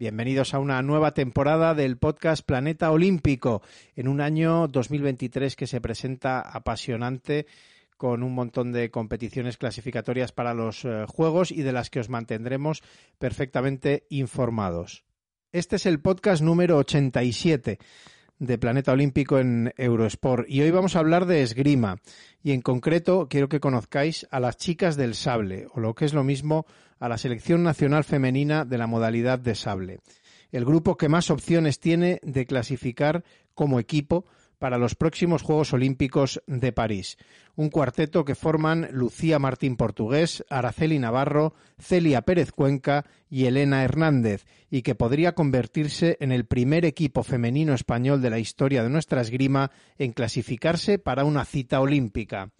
Bienvenidos a una nueva temporada del podcast Planeta Olímpico, en un año 2023 que se presenta apasionante con un montón de competiciones clasificatorias para los eh, Juegos y de las que os mantendremos perfectamente informados. Este es el podcast número 87 de Planeta Olímpico en Eurosport y hoy vamos a hablar de esgrima y en concreto quiero que conozcáis a las chicas del sable o lo que es lo mismo a la selección nacional femenina de la modalidad de sable. El grupo que más opciones tiene de clasificar como equipo para los próximos Juegos Olímpicos de París. Un cuarteto que forman Lucía Martín Portugués, Araceli Navarro, Celia Pérez Cuenca y Elena Hernández, y que podría convertirse en el primer equipo femenino español de la historia de nuestra esgrima en clasificarse para una cita olímpica.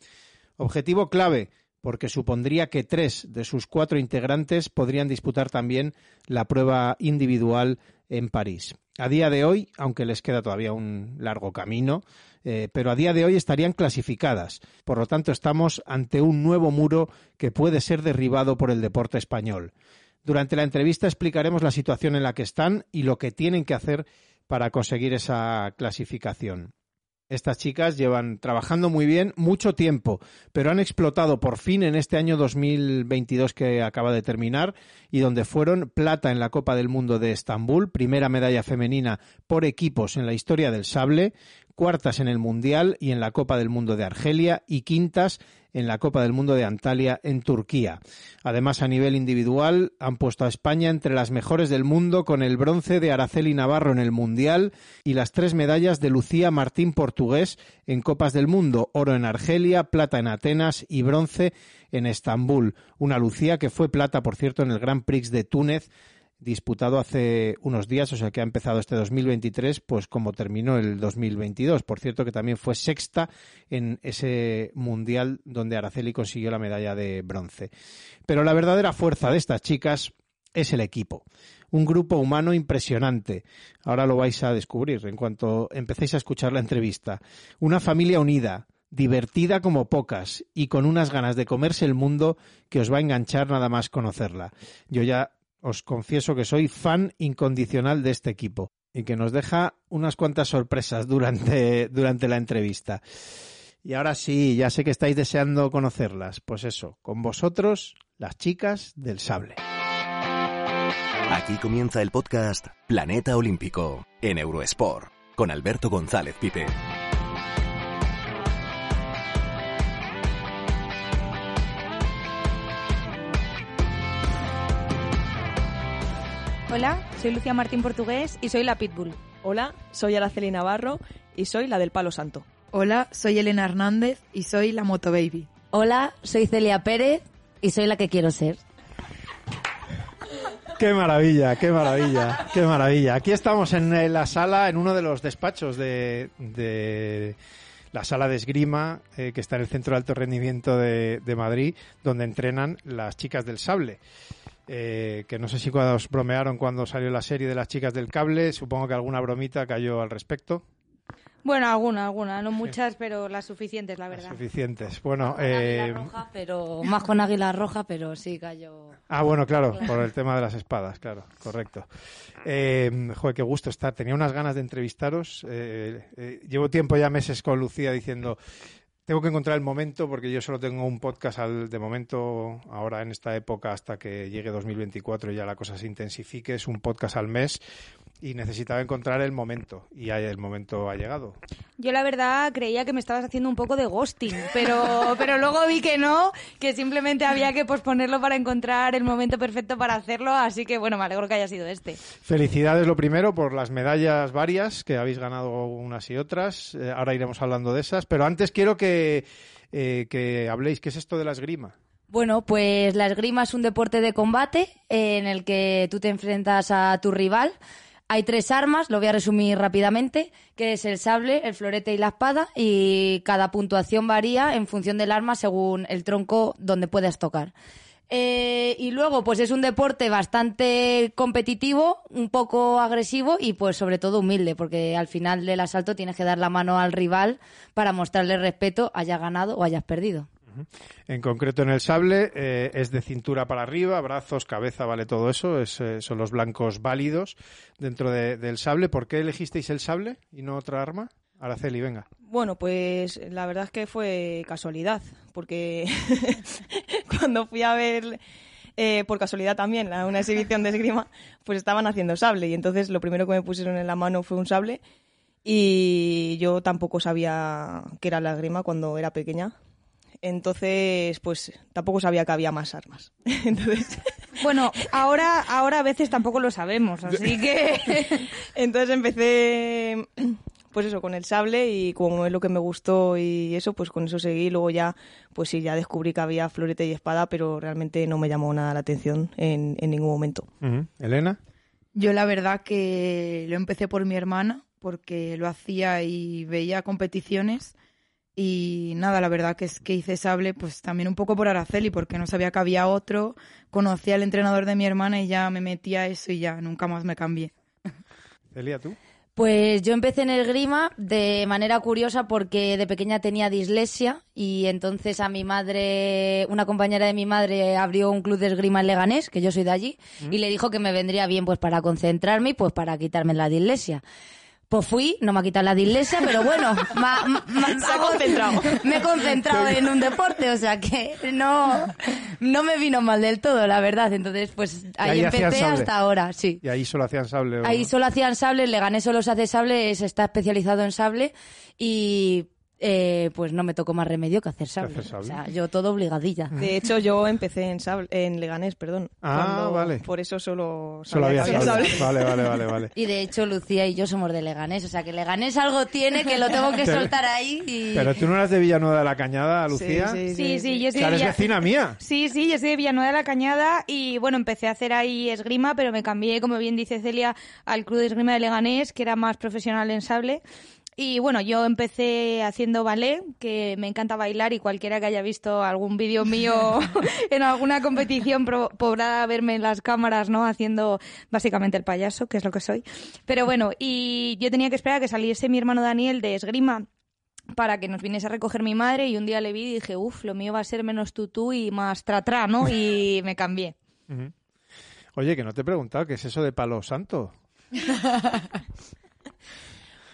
Objetivo clave, porque supondría que tres de sus cuatro integrantes podrían disputar también la prueba individual en París. A día de hoy, aunque les queda todavía un largo camino, eh, pero a día de hoy estarían clasificadas. Por lo tanto, estamos ante un nuevo muro que puede ser derribado por el deporte español. Durante la entrevista explicaremos la situación en la que están y lo que tienen que hacer para conseguir esa clasificación. Estas chicas llevan trabajando muy bien mucho tiempo, pero han explotado por fin en este año 2022 que acaba de terminar y donde fueron plata en la Copa del Mundo de Estambul, primera medalla femenina por equipos en la historia del sable, cuartas en el Mundial y en la Copa del Mundo de Argelia y quintas en la Copa del Mundo de Antalya en Turquía. Además, a nivel individual, han puesto a España entre las mejores del mundo con el bronce de Araceli Navarro en el Mundial y las tres medallas de Lucía Martín Portugués en Copas del Mundo, oro en Argelia, plata en Atenas y bronce en Estambul. Una Lucía que fue plata, por cierto, en el Grand Prix de Túnez disputado hace unos días, o sea que ha empezado este 2023, pues como terminó el 2022. Por cierto que también fue sexta en ese mundial donde Araceli consiguió la medalla de bronce. Pero la verdadera fuerza de estas chicas es el equipo. Un grupo humano impresionante. Ahora lo vais a descubrir en cuanto empecéis a escuchar la entrevista. Una familia unida, divertida como pocas y con unas ganas de comerse el mundo que os va a enganchar nada más conocerla. Yo ya os confieso que soy fan incondicional de este equipo y que nos deja unas cuantas sorpresas durante, durante la entrevista. Y ahora sí, ya sé que estáis deseando conocerlas. Pues eso, con vosotros, las chicas del sable. Aquí comienza el podcast Planeta Olímpico en Eurosport con Alberto González Pipe. Hola, soy Lucía Martín Portugués y soy la Pitbull. Hola, soy Araceli Navarro y soy la del Palo Santo. Hola, soy Elena Hernández y soy la Moto Baby. Hola, soy Celia Pérez y soy la que quiero ser. Qué maravilla, qué maravilla, qué maravilla. Aquí estamos en la sala, en uno de los despachos de, de la sala de esgrima eh, que está en el Centro de Alto Rendimiento de, de Madrid, donde entrenan las chicas del sable. Eh, que no sé si cuando os bromearon cuando salió la serie de las chicas del cable, supongo que alguna bromita cayó al respecto. Bueno, alguna, alguna, no muchas, pero las suficientes, la verdad. Suficientes. Bueno, Con eh, águila roja, pero más con águila roja, pero sí cayó. Ah, bueno, claro, por el tema de las espadas, claro, correcto. Eh, joder, qué gusto estar. Tenía unas ganas de entrevistaros. Eh, eh, llevo tiempo ya meses con Lucía diciendo, tengo que encontrar el momento porque yo solo tengo un podcast al, de momento, ahora en esta época, hasta que llegue 2024 y ya la cosa se intensifique, es un podcast al mes y necesitaba encontrar el momento y el momento ha llegado. Yo la verdad creía que me estabas haciendo un poco de ghosting, pero, pero luego vi que no, que simplemente había que posponerlo para encontrar el momento perfecto para hacerlo, así que bueno, me alegro que haya sido este. Felicidades lo primero por las medallas varias que habéis ganado unas y otras. Eh, ahora iremos hablando de esas, pero antes quiero que, eh, que habléis qué es esto de la esgrima. Bueno, pues la esgrima es un deporte de combate en el que tú te enfrentas a tu rival. Hay tres armas, lo voy a resumir rápidamente, que es el sable, el florete y la espada, y cada puntuación varía en función del arma según el tronco donde puedas tocar. Eh, y luego, pues es un deporte bastante competitivo, un poco agresivo y pues sobre todo humilde, porque al final del asalto tienes que dar la mano al rival para mostrarle respeto, hayas ganado o hayas perdido. En concreto en el sable eh, es de cintura para arriba, brazos, cabeza, vale todo eso, es, eh, son los blancos válidos dentro de- del sable. ¿Por qué elegisteis el sable y no otra arma? Araceli, venga. Bueno, pues la verdad es que fue casualidad, porque cuando fui a ver, eh, por casualidad también, la- una exhibición de esgrima, pues estaban haciendo sable y entonces lo primero que me pusieron en la mano fue un sable y yo tampoco sabía qué era la esgrima cuando era pequeña. Entonces, pues tampoco sabía que había más armas. Entonces, Bueno, ahora, ahora a veces tampoco lo sabemos, así que... Entonces empecé, pues eso, con el sable y como es lo que me gustó y eso, pues con eso seguí. Luego ya, pues sí, ya descubrí que había florete y espada, pero realmente no me llamó nada la atención en, en ningún momento. Elena. Yo la verdad que lo empecé por mi hermana, porque lo hacía y veía competiciones. Y nada, la verdad que es que hice sable, pues también un poco por Araceli, porque no sabía que había otro. Conocí al entrenador de mi hermana y ya me metí a eso y ya nunca más me cambié. Celia, tú. Pues yo empecé en el grima de manera curiosa porque de pequeña tenía dislexia y entonces a mi madre, una compañera de mi madre abrió un club de esgrima en Leganés, que yo soy de allí, y le dijo que me vendría bien pues para concentrarme y pues para quitarme la dislexia. Pues fui, no me ha quitado la dislexia, pero bueno, ma- ma- ma- Se ha concentrado. me he concentrado en un deporte, o sea que no, no me vino mal del todo, la verdad. Entonces, pues ahí, empecé hasta ahora, sí. Y ahí solo hacían sable. ¿o Ahí solo hacían sable, Leganés solo se hace sable, es- está especializado en sable y eh, pues no me tocó más remedio que hacer sable. hacer sable. O sea, yo todo obligadilla. De hecho, yo empecé en, sable, en Leganés, perdón. Ah, vale. Por eso solo, Solo había sable. Vale, vale, vale, vale. Y de hecho Lucía y yo somos de Leganés, o sea que Leganés algo tiene que lo tengo que soltar ahí y... Pero tú no eras de Villanueva de la Cañada, Sí, Lucía. sí, Sí, sí, yo soy de eres Villa- vecina mía. Sí, sí, yo soy de Villanueva de la Cañada y bueno, empecé a hacer ahí esgrima, pero me cambié, como bien dice Celia, al club de esgrima de Leganés, que era más profesional en sable. Y bueno, yo empecé haciendo ballet, que me encanta bailar y cualquiera que haya visto algún vídeo mío en alguna competición pro- podrá verme en las cámaras, ¿no? Haciendo básicamente el payaso, que es lo que soy. Pero bueno, y yo tenía que esperar a que saliese mi hermano Daniel de esgrima para que nos viniese a recoger mi madre y un día le vi y dije, uff, lo mío va a ser menos tutú y más tra-tra, ¿no? Y me cambié. Oye, que no te he preguntado, ¿qué es eso de palo santo?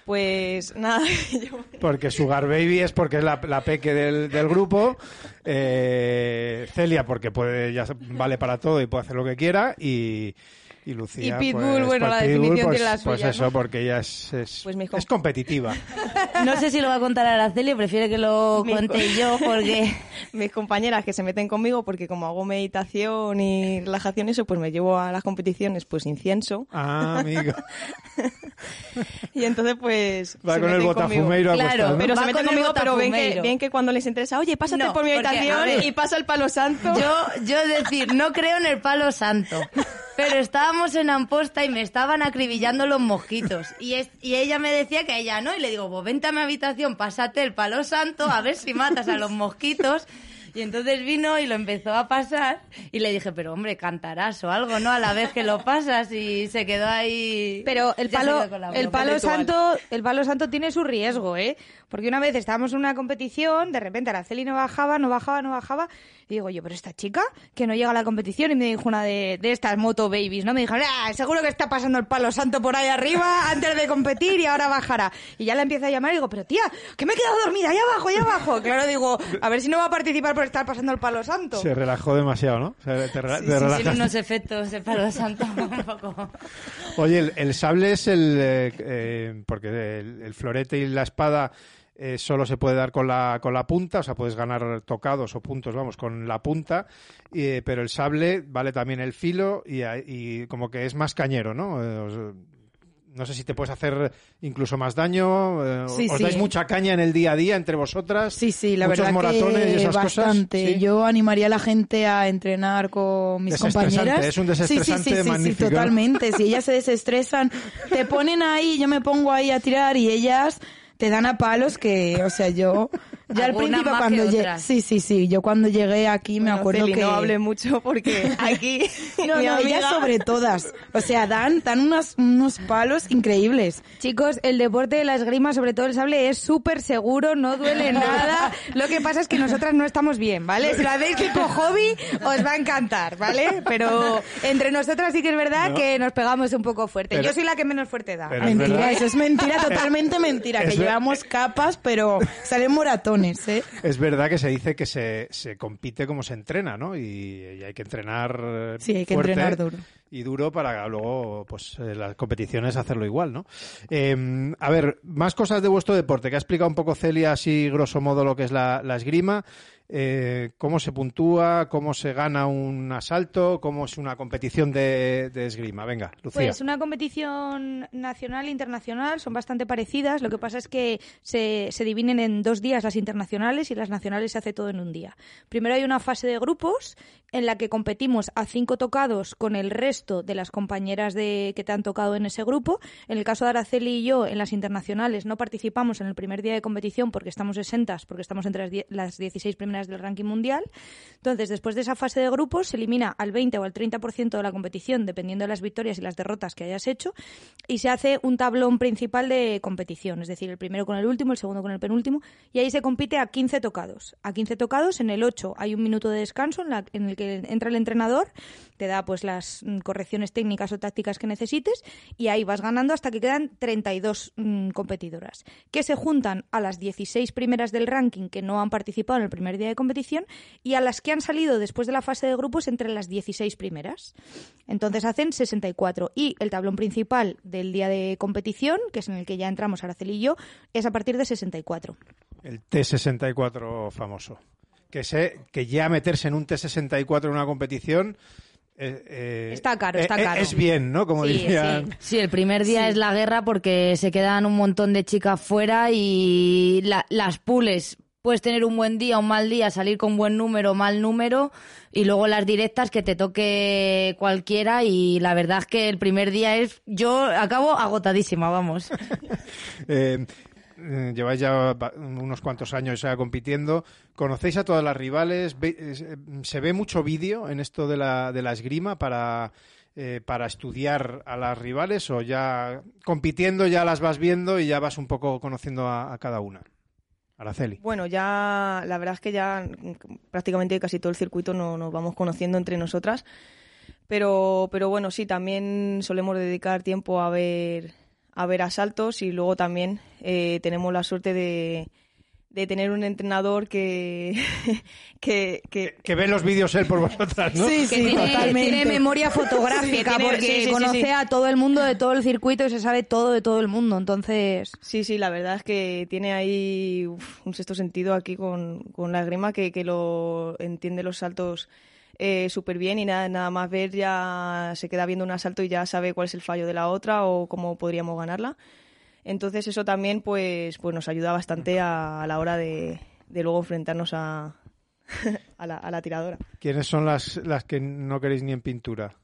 Pues nada, yo- Porque Sugar Baby es porque es la, la peque del, del grupo, eh, Celia porque puede ya vale para todo y puede hacer lo que quiera. Y, y Lucía Y Pitbull, pues, bueno, pues la Pitbull, definición pues, tiene la pues suya, eso ¿no? porque ella es, es, Pues es competitiva. No sé si lo va a contar Araceli, prefiere que lo cuente yo porque... mis compañeras que se meten conmigo porque como hago meditación y relajación y eso, pues me llevo a las competiciones pues incienso Ah, amigo. y entonces pues Va se con el conmigo. botafumeiro a Claro. Pero Va se meten con el conmigo, pero ven que, ven que cuando les interesa, oye, pásate No, por mi habitación ver, y pasa el palo santo. Yo, yo decir, no creo en el palo santo. Pero estábamos en Amposta y me estaban acribillando los mosquitos. Y, es- y ella me decía que ella no. Y le digo, pues vente a mi habitación, pásate el palo santo, a ver si matas a los mosquitos. Y entonces vino y lo empezó a pasar. Y le dije, pero hombre, cantarás o algo, ¿no? A la vez que lo pasas. Y se quedó ahí. Pero el palo, el palo Ritual. santo, el palo santo tiene su riesgo, ¿eh? Porque una vez estábamos en una competición, de repente Araceli no bajaba, no bajaba, no bajaba, y digo yo, pero esta chica que no llega a la competición, y me dijo una de, de estas moto babies, ¿no? Me dijo, ah, seguro que está pasando el palo santo por ahí arriba antes de competir y ahora bajará. Y ya la empiezo a llamar y digo, pero tía, que me he quedado dormida, allá abajo, allá abajo. Claro, digo, a ver si no va a participar por estar pasando el palo santo. Se relajó demasiado, ¿no? Se- te rela- Sí, te sí, unos efectos de palo santo un poco. Oye, el, el sable es el... eh, eh, porque el, el florete y la espada eh, solo se puede dar con la, con la punta, o sea, puedes ganar tocados o puntos, vamos, con la punta, y, eh, pero el sable vale también el filo y, a- y como que es más cañero, ¿no? Eh, no sé si te puedes hacer incluso más daño. eh, Sí, ¿Os sí. dais mucha caña en el día a día entre vosotras? Sí, sí, la Muchos verdad moratones que y esas bastante. cosas. ¿sí? Yo animaría a la gente a entrenar con mis compañeras. es un Sí, sí, desestresante sí, sí, sí, magnífico. totalmente. Si ellas se desestresan, te ponen ahí, yo me pongo ahí a tirar y ellas te dan a palos que, o sea, yo ya al principio más cuando llegué, sí, sí, sí, yo cuando llegué aquí me Bueno, acuerdo Celi, que no hable mucho porque aquí no, no, amiga- ellas sobre todas. O sea, dan, dan unos, unos palos increíbles. Chicos, el deporte de la esgrima, sobre todo el sable, es súper seguro, no duele nada. Lo que pasa es que nosotras no estamos bien, ¿vale? Si lo hacéis tipo hobby, os va a encantar, ¿vale? Pero entre nosotras sí que es verdad No. que nos pegamos un poco fuerte. Pero- Yo soy la que menos fuerte da. Es Mentira, verdad. eso es mentira, totalmente mentira, Es que llevamos capas, pero salen ¿eh? Es verdad que se dice que se, se compite como se entrena, ¿no? Y, y hay que entrenar Sí, hay que fuerte entrenar duro. y duro para luego, pues, eh, las competiciones hacerlo igual, ¿no? Eh, a ver, más cosas de vuestro deporte, que ha explicado un poco Celia así grosso modo lo que es la, la esgrima. Eh, cómo se puntúa, cómo se gana un asalto, cómo es una competición de, esgrima. Venga, Lucía. Pues una competición nacional e internacional son bastante parecidas. Lo que pasa es que se, se dividen en dos días las internacionales y las nacionales se hace todo en un día. Primero hay una fase de grupos en la que competimos a cinco tocados con el resto de las compañeras de, que te han tocado en ese grupo. En el caso de Araceli y yo, en las internacionales no participamos en el primer día de competición porque estamos exentas, porque estamos entre las, die- las 16 primeras del ranking mundial. Entonces, después de esa fase de grupos, se elimina al 20 o al 30% de la competición, dependiendo de las victorias y las derrotas que hayas hecho, y se hace un tablón principal de competición, es decir, el primero con el último, el segundo con el penúltimo, y ahí se compite a 15 tocados. A 15 tocados, en el 8 hay un minuto de descanso en, el que entra el entrenador, te da pues las mm, correcciones técnicas o tácticas que necesites, y ahí vas ganando hasta que quedan 32 mm, competidoras, que se juntan a las 16 primeras del ranking que no han participado en el primer día de competición y a las que han salido después de la fase de grupos entre las 16 primeras. Entonces hacen 64. Y el tablón principal del día de competición, que es en el que ya entramos Araceli y yo, es a partir de 64. El T64 famoso. Que sé que ya meterse en un T64 en una competición. Eh, eh, Está caro, eh, está eh, caro. Es bien, ¿no? Como Sí, dirían. sí. Sí, el primer día es la guerra porque se quedan un montón de chicas fuera y la- las pules. Puedes tener un buen día, un mal día, salir con buen número, mal número y luego las directas que te toque cualquiera y la verdad es que el primer día es yo acabo agotadísima, vamos. Eh, eh, lleváis ya unos cuantos años compitiendo. ¿Conocéis a todas las rivales? Eh, ¿Se ve mucho vídeo en esto de la, de la esgrima para, eh, para estudiar a las rivales o ya compitiendo ya las vas viendo y ya vas un poco conociendo a, cada una? Araceli. Bueno, ya la verdad es que ya prácticamente casi todo el circuito no- nos vamos conociendo entre nosotras. Pero, pero bueno, sí, también solemos dedicar tiempo a ver, a ver asaltos y luego también eh, tenemos la suerte de, de tener un entrenador que, que, que Que ve los vídeos él por vosotras, ¿no? Sí, Que sí, tiene, totalmente. tiene memoria fotográfica Sí, tiene- porque sí, sí, sí, conoce sí. a todo el mundo de todo el circuito y se sabe todo de todo el mundo. Entonces, Sí, sí, la verdad es que tiene ahí uf, un sexto sentido aquí con, con la esgrima que, que lo entiende los saltos eh, súper bien y nada, nada más ver ya se queda viendo un asalto y ya sabe cuál es el fallo de la otra o cómo podríamos ganarla. Entonces eso también pues, pues nos ayuda bastante a, la hora de, de luego enfrentarnos a, a, la, a la tiradora. ¿Quiénes son las, las que no queréis ni en pintura?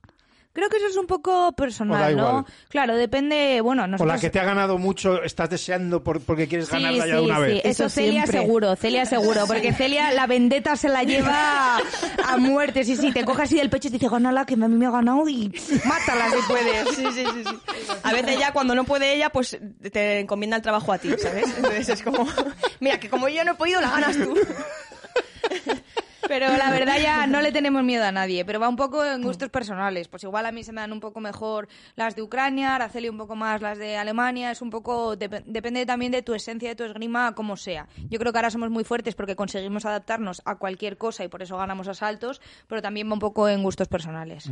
Creo que eso es un poco O da personal, igual. ¿no? Claro, depende, bueno, O la nosotros... que te ha ganado mucho, estás deseando por- porque quieres Sí, ganarla ya de una sí. vez. Eso, Eso Celia seguro, Celia seguro, porque Celia la vendetta se la lleva a muerte, sí, sí, te coge así del pecho y te dice, gánala, que a mí me ha ganado y mátala si puedes. Sí, sí, sí, sí. A veces ya cuando no puede ella, pues te encomienda el trabajo a ti, ¿sabes? Entonces es como, mira, que como yo no he podido, la ganas tú. Pero la verdad ya no le tenemos miedo a nadie, pero va un poco en gustos personales. Pues igual a mí se me dan un poco mejor las de Ucrania, Araceli un poco más las de Alemania, es un poco, dep- depende también de tu esencia, de tu esgrima, como sea. Yo creo que ahora somos muy fuertes porque conseguimos adaptarnos a cualquier cosa y por eso ganamos asaltos, pero también va un poco en gustos personales.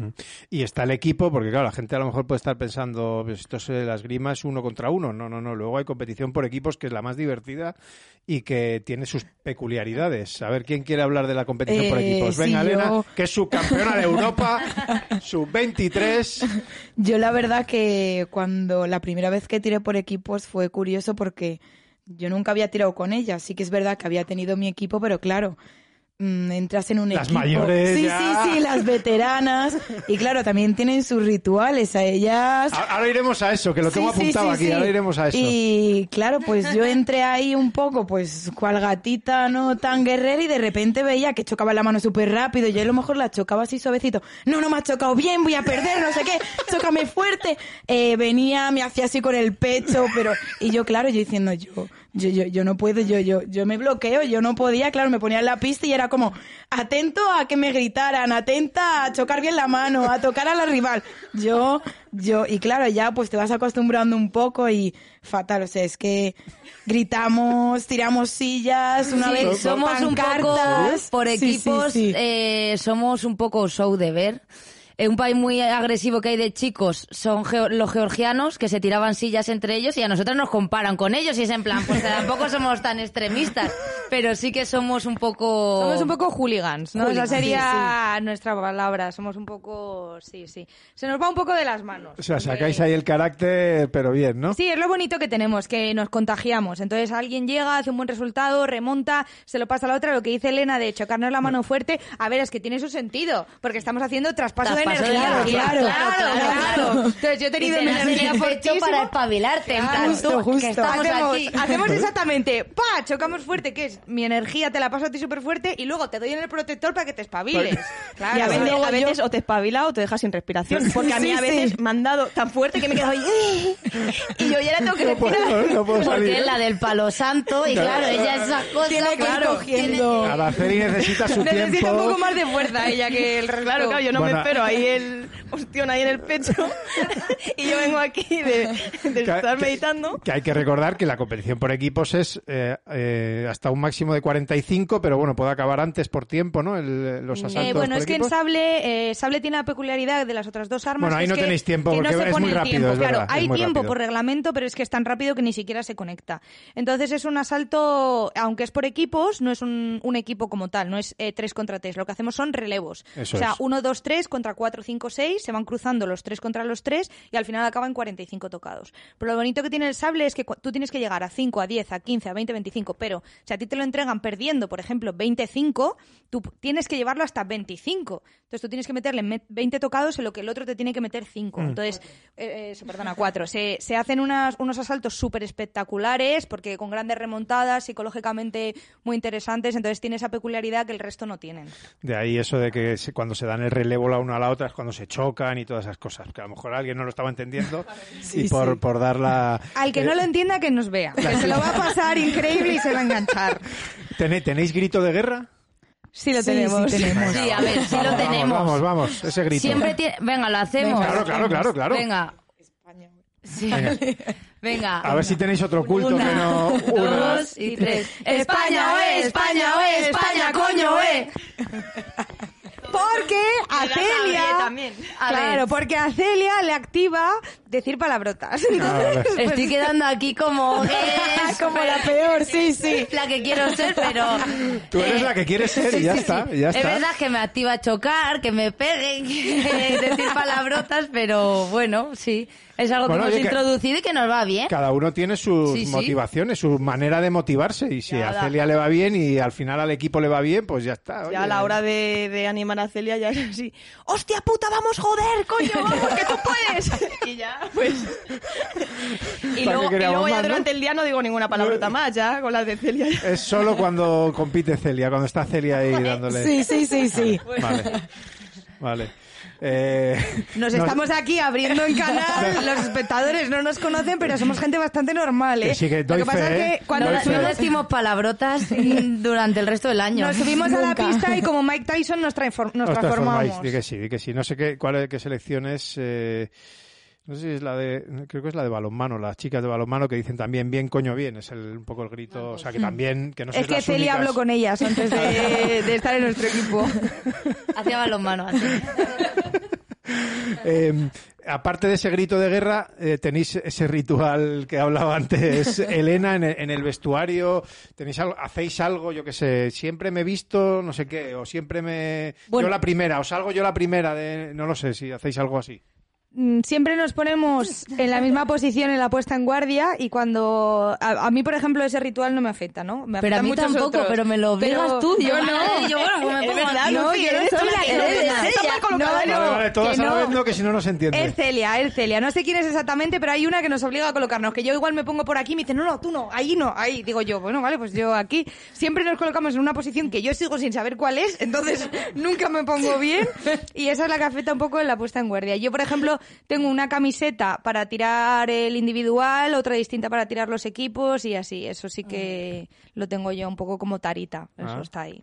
Y está el equipo, porque claro, la gente a lo mejor puede estar pensando, pues esto es eh, la esgrima es uno contra uno. No, no, no. Luego hay competición por equipos que es la más divertida y que tiene sus peculiaridades. A ver, ¿quién quiere hablar de la competición competición por Eh, equipos? Venga, sí, Elena, yo- que es subcampeona de Europa, sub-23. Yo la verdad que cuando la primera vez que tiré por equipos fue curioso porque yo nunca había tirado con ella. Sí que es verdad que había tenido mi equipo, pero claro, entras en un Las equipo. mayores Sí, ya. sí, sí, las veteranas. Y claro, también tienen sus rituales. A ellas Ahora iremos a eso, que lo tengo Sí, apuntado sí, aquí, ahora iremos a eso. Y claro, pues yo entré ahí un poco, pues cual gatita no tan guerrera y de repente veía que chocaba la mano súper rápido y yo a lo mejor la chocaba así suavecito. No, no me ha chocado bien, voy a perder, no sé qué, chócame fuerte. Eh, venía, me hacía así con el pecho, pero... Y yo, claro, yo diciendo, yo... Yo, yo, yo no puedo, yo, yo, yo me bloqueo, yo no podía, claro, me ponía en la pista y era como, atento a que me gritaran, atenta a chocar bien la mano, a tocar a la rival. Yo, yo, y claro, ya pues te vas acostumbrando un poco y fatal, o sea, es que gritamos, tiramos sillas, una Sí, vez somos un poco por sí, equipos, sí. eh, somos un poco show de ver. Un país muy agresivo que hay de chicos son geo- los georgianos que se tiraban sillas entre ellos y a nosotros nos comparan con ellos y es en plan, pues tampoco somos tan extremistas, pero sí que somos un poco... Somos un poco hooligans, ¿no? Hooligans, Esa sería nuestra palabra. Somos un poco... Sí, sí. Se nos va un poco de las manos. O sea, porque- sacáis ahí el carácter, pero bien, ¿no? Sí, es lo bonito que tenemos, que nos contagiamos. Entonces alguien llega, hace un buen resultado, remonta, se lo pasa a la otra. Lo que dice Elena de chocarnos la mano fuerte, a ver, es que tiene su sentido, porque estamos haciendo traspaso, de energía. claro, claro, claro, claro. Entonces yo he tenido energía fortísima. para espabilarte, que estamos hacemos, aquí. hacemos exactamente, pa, chocamos fuerte, que es mi energía, te la paso a ti súper fuerte y luego te doy en el protector para que te espabiles. Claro, y a veces, a o te espabila o te dejas sin respiración. Porque a mí Sí, a veces sí. me han dado tan fuerte que me he quedado ahí. Y yo ya la tengo que No respirar. puedo, no puedo Porque es la del palo santo y claro, ella esas cosas... Tiene que ir cogiendo. Araceli necesita su Necesita tiempo. un poco más de fuerza ella que el resto. Claro, claro, yo no Bueno. me espero ahí el ostión ahí en el pecho y yo vengo aquí de, de Que- estar que- meditando. Que hay que recordar que la competición por equipos es eh, eh, hasta un máximo de 45, pero bueno, puede acabar antes por tiempo, ¿no? El- los asaltos Eh, bueno, por es que en equipos. Sable, eh, Sable tiene la peculiaridad de las otras dos armas. Bueno, ahí es no que- tenéis tiempo, que no porque se es muy rápido, tiempo. es claro, verdad, es hay muy tiempo rápido. por reglamento, pero es que es tan rápido que ni siquiera se conecta. Entonces es un asalto, aunque es por equipos, no es un, un equipo como tal, no es eh, tres contra tres. Lo que hacemos son relevos. Eso o sea, es. uno, dos, tres contra cuatro, cinco, seis, se van cruzando los tres contra los tres y al final acaban 45 tocados. Pero lo bonito que tiene el sable es que tú tienes que llegar a 5, a 10, a 15, a 20, 25, pero si a ti te lo entregan perdiendo, por ejemplo, 25, tú tienes que llevarlo hasta 25. Entonces tú tienes que meterle me- 20 tocados en lo que el otro te tiene que meter 5. Entonces, eh, eh, se- perdona, 4. Se, se hacen unas, unos asaltos súper espectaculares porque con grandes remontadas, psicológicamente muy interesantes, entonces tiene esa peculiaridad que el resto no tienen. De ahí eso de que cuando se dan el relevo la una a la otra es cuando se chocan y todas esas cosas. Que a lo mejor alguien no lo estaba entendiendo y por, por dar la... Al que eh, no lo entienda, que nos vea. Que se lo va a pasar increíble y se va a enganchar. ¿tené- ¿Tenéis grito de guerra? Sí lo Sí, tenemos. sí tenemos. Sí, a ver, sí lo Vamos, tenemos. Vamos, vamos, ese grito. Siempre tiene... Venga, lo hacemos. Claro, claro, claro, claro. Venga. Sí. Venga. A ver si tenéis otro culto Una, que no... una. Dos y tres. España, oe, España, oe, España, coño, oe. Porque a Celia... claro, porque a Celia le activa decir palabrotas. Ah, vale. Estoy quedando aquí como... Como la peor, sí, sí. La que quiero ser, pero... Tú eres la que quieres ser y ya está, y ya Es está. verdad que me activa chocar, que me peguen, que decir palabrotas, pero bueno, sí. Es algo Bueno, que hemos introducido y que nos va bien. Cada uno tiene sus Sí, sí. motivaciones, su manera de motivarse. Y si a. Celia le va bien y al final al equipo le va bien, pues ya está. oye. Ya a la hora de, de animar a Celia ya es así. ¡Hostia puta, vamos, joder, coño, vamos, que tú puedes! Y ya, pues... Y ¿Para luego, y ya más, no? durante el día no digo ninguna palabrota más, ya con las de Celia. Es solo cuando compite Celia, cuando está Celia ahí dándole. Sí, sí, sí, sí. Vale. Vale. Eh, Nos no- estamos aquí abriendo en canal, los espectadores no nos conocen, pero somos gente bastante normal, ¿eh? Que sí, que doy Lo que pasa fe, es ¿eh? que cuando. No subimos, decimos palabrotas durante el resto del año. nos subimos a la pista y como Mike Tyson nos, transform- nos os transformáis. transformamos. Di que sí, di que sí. No sé qué, cuál es, qué selección es. eh, no sé si es la de, creo que es la de balonmano, las chicas de balonmano que dicen también bien coño bien, es el, un poco el grito, o sea que también, que no Es que Celia únicas. habló con ellas antes de, de estar en nuestro equipo. Hacía balonmano. así. Eh, aparte de ese grito de guerra, eh, tenéis ese ritual que hablaba antes Elena en el, en el vestuario. Tenéis algo, hacéis algo, yo que sé. Siempre me he visto, no sé qué, o siempre me Bueno. yo la primera, o salgo yo la primera de, no lo sé, si hacéis algo así. Mm, Siempre nos ponemos en la misma posición en la puesta en guardia y cuando a, a mí por ejemplo ese ritual no me afecta, ¿no? Me Pero a mí tampoco, otros. pero me lo obligas tú. Yo no. yo, bueno, pues me pongo verdad. No, yo no la que no, no, Vale, vale, todas que a la no. vez no, que si no, no se entiende. Es Celia, es Celia. No sé quién es exactamente, pero hay una que nos obliga a colocarnos. Que yo igual me pongo por aquí y me dice, no, no, tú no, ahí no, ahí. Digo yo, bueno, vale, pues yo aquí. Siempre nos colocamos en una posición que yo sigo sin saber cuál es, entonces nunca me pongo bien. Y esa es la que afecta un poco en la puesta en guardia. Yo, por ejemplo, tengo una camiseta para tirar el individual, otra distinta para tirar los equipos y así. Eso sí que lo tengo yo un poco como tarita. Eso Ah. está ahí.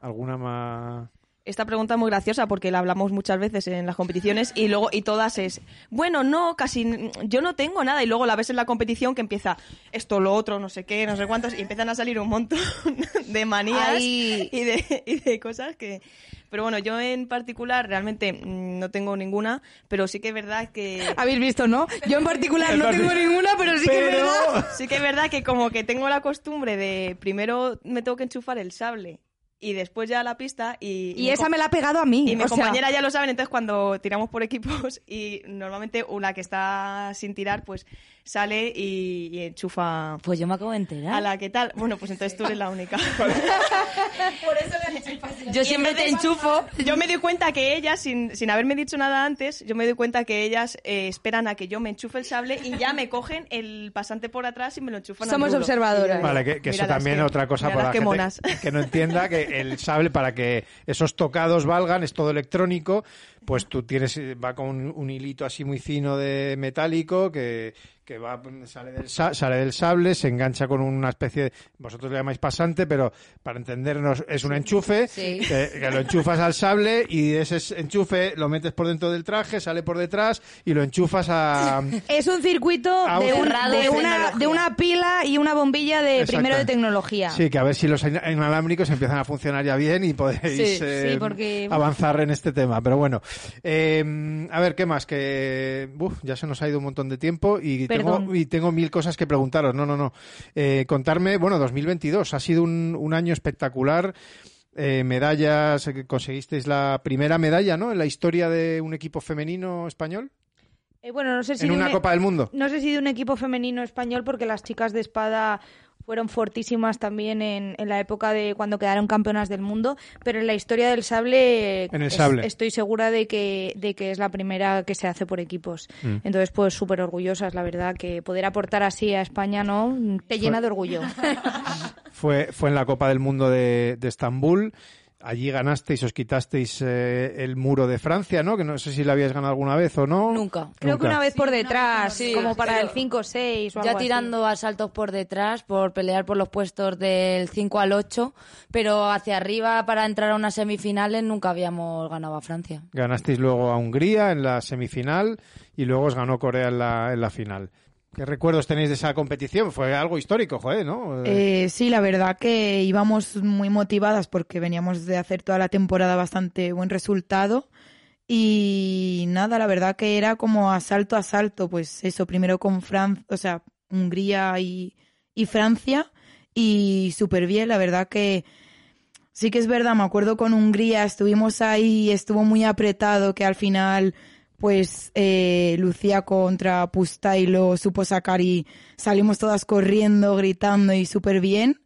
¿Alguna más? Esta pregunta es muy graciosa porque la hablamos muchas veces en las competiciones y luego y todas es bueno no casi yo no tengo nada y luego la ves en la competición que empieza esto lo otro no sé qué no sé cuántos y empiezan a salir un montón de manías Ay. y de, y de cosas que pero bueno yo en particular realmente mm, no tengo ninguna pero sí que es verdad que Habéis visto, ¿no? Yo en particular no tengo ninguna, pero sí que es verdad. sí que es verdad que como que tengo la costumbre de primero me tengo que enchufar el sable y después ya la pista y Y esa me la ha pegado a mí. y mi o sea, compañera ya lo saben, entonces cuando tiramos por equipos y normalmente una que está sin tirar, pues sale y, y enchufa Pues yo me acabo de enterar. a la que tal. Bueno, pues entonces tú eres la única. Yo siempre te enchufo. Yo me doy cuenta que ellas, sin, sin haberme dicho nada antes, yo me doy cuenta que ellas eh, esperan a que yo me enchufe el sable y ya me cogen el pasante por atrás y me lo enchufan Somos observadoras. Vale, que, que eso también que- es otra cosa para la qué gente monas. que no entienda que el sable para que esos tocados valgan es todo electrónico, pues tú tienes va con un, un hilito así muy fino de metálico que, que va sale del, sa- sale del sable, se engancha con una especie de, vosotros le llamáis pasante, pero para entendernos es un enchufe Sí. que, que lo enchufas al sable y ese enchufe lo metes por dentro del traje, sale por detrás y lo enchufas a Es un circuito A de, un- de una, de una pila y una bombilla de Exacto. primero de tecnología. Sí, que a ver si los in- inalámbricos empiezan a funcionar ya bien y podéis Sí, eh, sí, porque- avanzar en este tema. Pero bueno, eh, a ver, ¿qué más? Que uf, ya se nos ha ido un montón de tiempo y Perdón. y tengo mil cosas que preguntaros. No, no, no. Eh, contarme, bueno, 2022 ha sido un, un año espectacular. Eh, medallas, eh, conseguisteis la primera medalla, ¿no? En la historia de un equipo femenino español. Eh, bueno, no sé si en una un e- Copa del Mundo. No sé si de un equipo femenino español, porque las chicas de espada fueron fortísimas también en, en la época de cuando quedaron campeonas del mundo, pero en la historia del sable, En el es- sable. estoy segura de que, de que es la primera que se hace por equipos. Mm. Entonces, pues súper orgullosas, la verdad, que poder aportar así a España, ¿no? Te llena de orgullo. Fue, fue en la Copa del Mundo de, de Estambul. Allí ganasteis, os quitasteis eh, el muro de Francia, ¿no? Que no sé si la habías ganado alguna vez o no. Nunca. Creo Nunca. que una vez por detrás, Sí, como para el 5 o 6 o Ya algo así. tirando a saltos por detrás, por pelear por los puestos del 5 al 8, pero hacia arriba para entrar a unas semifinales nunca habíamos ganado a Francia. Ganasteis luego a Hungría en la semifinal y luego os ganó Corea en la, en la final. ¿Qué recuerdos tenéis de esa competición? Fue algo histórico, joder, ¿no? Eh, sí, la verdad que íbamos muy motivadas porque veníamos de hacer toda la temporada bastante buen resultado. Y nada, la verdad que era como asalto a asalto, pues eso, primero con Francia, o sea, Hungría y, y Francia, y súper bien, la verdad que sí que es verdad, me acuerdo con Hungría, estuvimos ahí, estuvo muy apretado, que al final, pues, eh, Lucía contra Pusta y lo supo sacar y salimos todas corriendo, gritando y súper bien.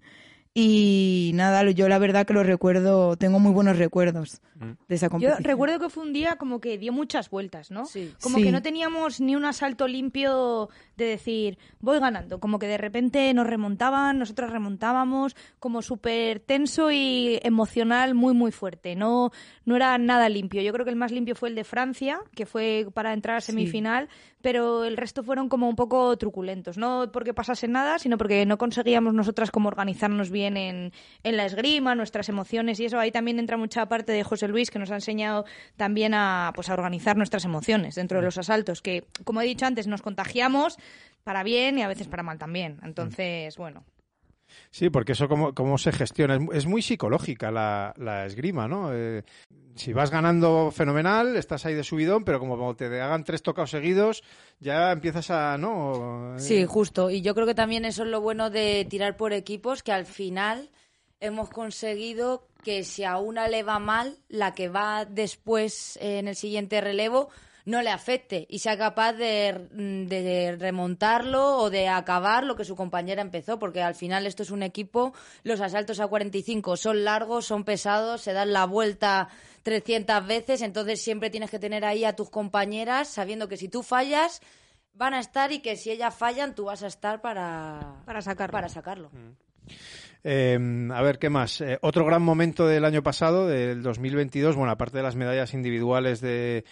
Y nada, yo la verdad que lo recuerdo, tengo muy buenos recuerdos de esa Yo competición. recuerdo que fue un día como que dio muchas vueltas, ¿no? Sí. Como Sí. que no teníamos ni un asalto limpio de decir, voy ganando. Como que de repente nos remontaban, nosotros remontábamos, como súper tenso y emocional, muy, muy fuerte. No, no era nada limpio. Yo creo que el más limpio fue el de Francia, que fue para entrar a semifinal, pero el resto fueron como un poco truculentos. No porque pasase nada, sino porque no conseguíamos nosotras como organizarnos bien en, en la esgrima, nuestras emociones y eso. Ahí también entra mucha parte de José Luis, que nos ha enseñado también a, pues, a organizar nuestras emociones dentro de los asaltos, que, como he dicho antes, nos contagiamos para bien y a veces para mal también. Entonces, bueno. Sí, porque eso cómo, cómo se gestiona. Es, muy psicológica la, la esgrima, ¿no? Eh, si vas ganando fenomenal, estás ahí de subidón, pero como te hagan tres tocados seguidos, ya empiezas a, ¿no? Sí, justo. Y yo creo que también eso es lo bueno de tirar por equipos, que al final hemos conseguido que si a una le va mal, la que va después eh, en el siguiente relevo no le afecte y sea capaz de, de, remontarlo o de acabar lo que su compañera empezó, porque al final esto es un equipo, los asaltos a 45 son largos, son pesados, se dan la vuelta 300 veces, entonces siempre tienes que tener ahí a tus compañeras sabiendo que si tú fallas van a estar y que si ellas fallan tú vas a estar para, para sacarlo. Para sacarlo. Eh, a ver, ¿qué más? Eh, otro gran momento del año pasado, del 2022, bueno, aparte de las medallas individuales de,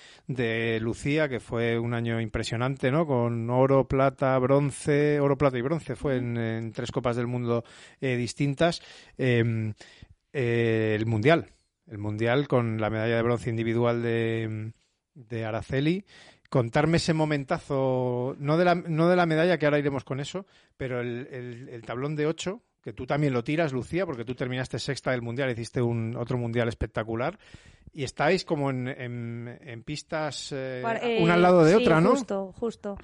Lucía, que fue un año impresionante, ¿no? Con oro, plata, bronce, oro, plata y bronce, fue en, tres copas del mundo eh, distintas. Em, eh, el Mundial, el Mundial con la medalla de bronce individual de, Araceli contarme ese momentazo, no de, la, no de la medalla, que ahora iremos con eso, pero el tablón de ocho, que tú también lo tiras, Lucía, porque tú terminaste sexta del Mundial, hiciste un otro Mundial espectacular, y estáis como en, en, en pistas eh, eh, una al lado de sí, otra, ¿no? Justo, justo.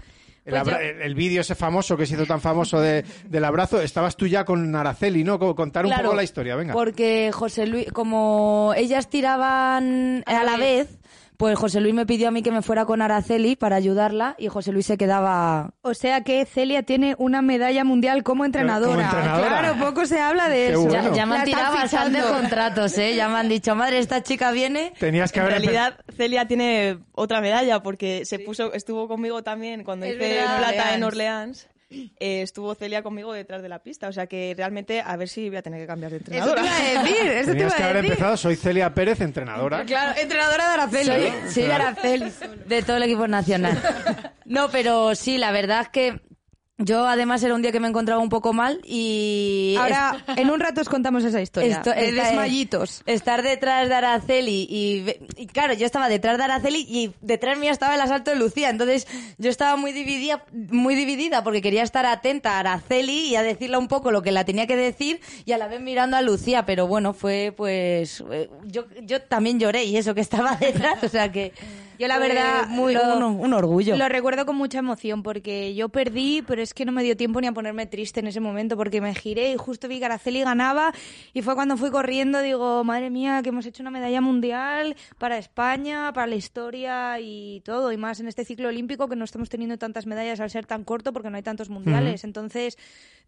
El, Pues yo- el- el vídeo ese famoso que se hizo tan famoso de, del abrazo, estabas tú ya con Araceli, ¿no? Co- Contar un Claro, poco la historia, venga. Porque José Luis, como ellas tiraban a la vez, pues José Luis me pidió a mí que me fuera con Araceli para ayudarla y José Luis se quedaba O sea que Celia tiene una medalla mundial como entrenadora. Como entrenadora. Claro, poco se habla de Qué eso. bueno. Ya, ya me han tirado fichando. contratos, ¿eh? Ya me han dicho, madre, esta chica viene. Tenías que En haber empe- realidad, Celia tiene otra medalla porque se puso, estuvo conmigo también cuando Es hice verdad, plata en Orleans. Eh, estuvo Celia conmigo detrás de la pista, o sea que realmente a ver si voy a tener que cambiar de Eso te entrenadora. iba a decir, eso te iba que a haber decir. empezado, soy Celia Pérez, entrenadora. Claro, entrenadora de Araceli. Soy, soy Araceli, de todo el equipo nacional. No, pero sí, la verdad es que yo además era un día que me encontraba un poco mal y... Ahora, en un rato os contamos esa historia. Esto- de desmayitos. Estar detrás de Araceli y, y claro, yo estaba detrás de Araceli y detrás mía estaba el asalto de Lucía. Entonces yo estaba muy dividida, muy dividida porque quería estar atenta a Araceli y a decirle un poco lo que la tenía que decir y a la vez mirando a Lucía. Pero bueno, fue pues eh, yo, yo también lloré y eso que estaba detrás. O sea que Yo la verdad muy lo- un, un orgullo. Lo recuerdo con mucha emoción porque yo perdí, pero es que no me dio tiempo ni a ponerme triste en ese momento porque me giré y justo vi que Araceli ganaba y fue cuando fui corriendo, digo, madre mía, que hemos hecho una medalla mundial para España, para la historia y todo, y más en este ciclo olímpico que no estamos teniendo tantas medallas al ser tan corto porque no hay tantos mundiales. Entonces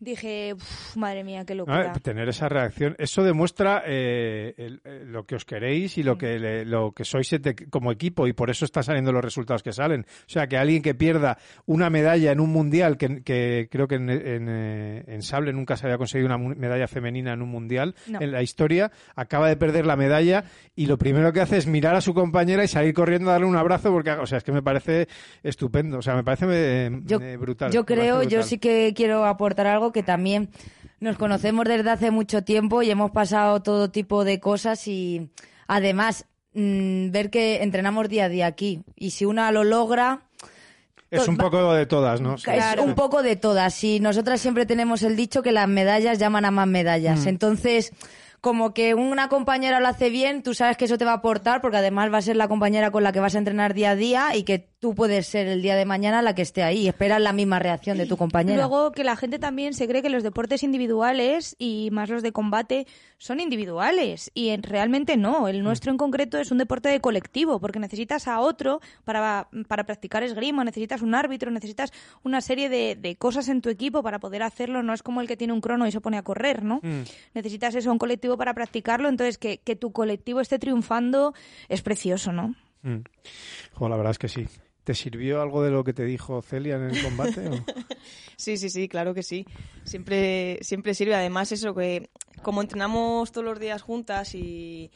dije, "Uf, madre mía, qué A locura. ver, tener esa reacción, eso demuestra eh, el- eh, lo que os queréis y lo que le- lo que sois como equipo y por eso están saliendo los resultados que salen. O sea, que alguien que pierda una medalla en un mundial, que, que creo que en, en, eh, en sable nunca se había conseguido una medalla femenina en un mundial No. en la historia, acaba de perder la medalla y lo primero que hace es mirar a su compañera y salir corriendo a darle un abrazo porque, o sea, es que me parece estupendo, o sea, me parece eh, Yo, eh, brutal. yo creo, yo sí que quiero aportar algo que también nos conocemos desde hace mucho tiempo y hemos pasado todo tipo de cosas y además mm, ver que entrenamos día a día aquí y si una lo logra Es un poco de todas, ¿no? Sí. es un poco de todas y nosotras siempre tenemos el dicho que las medallas llaman a más medallas Mm. entonces como que una compañera lo hace bien, tú sabes que eso te va a aportar porque además va a ser la compañera con la que vas a entrenar día a día y que tú puedes ser el día de mañana la que esté ahí. Esperas la misma reacción de tu compañera. Luego que la gente también se cree que los deportes individuales y más los de combate son individuales y en- realmente no. El nuestro en concreto es un deporte de colectivo porque necesitas a otro para, para practicar esgrima, necesitas un árbitro, necesitas una serie de, de cosas en tu equipo para poder hacerlo. No es como el que tiene un crono y se pone a correr, ¿no? Necesitas eso, un colectivo para practicarlo. Entonces que, que tu colectivo esté triunfando es precioso, ¿no? Mm. Jo, la verdad es que sí. ¿Te sirvió algo de lo que te dijo Celia en el combate? o? Sí, sí, sí, claro que sí. Siempre, siempre sirve. Además, eso que como entrenamos todos los días juntas y,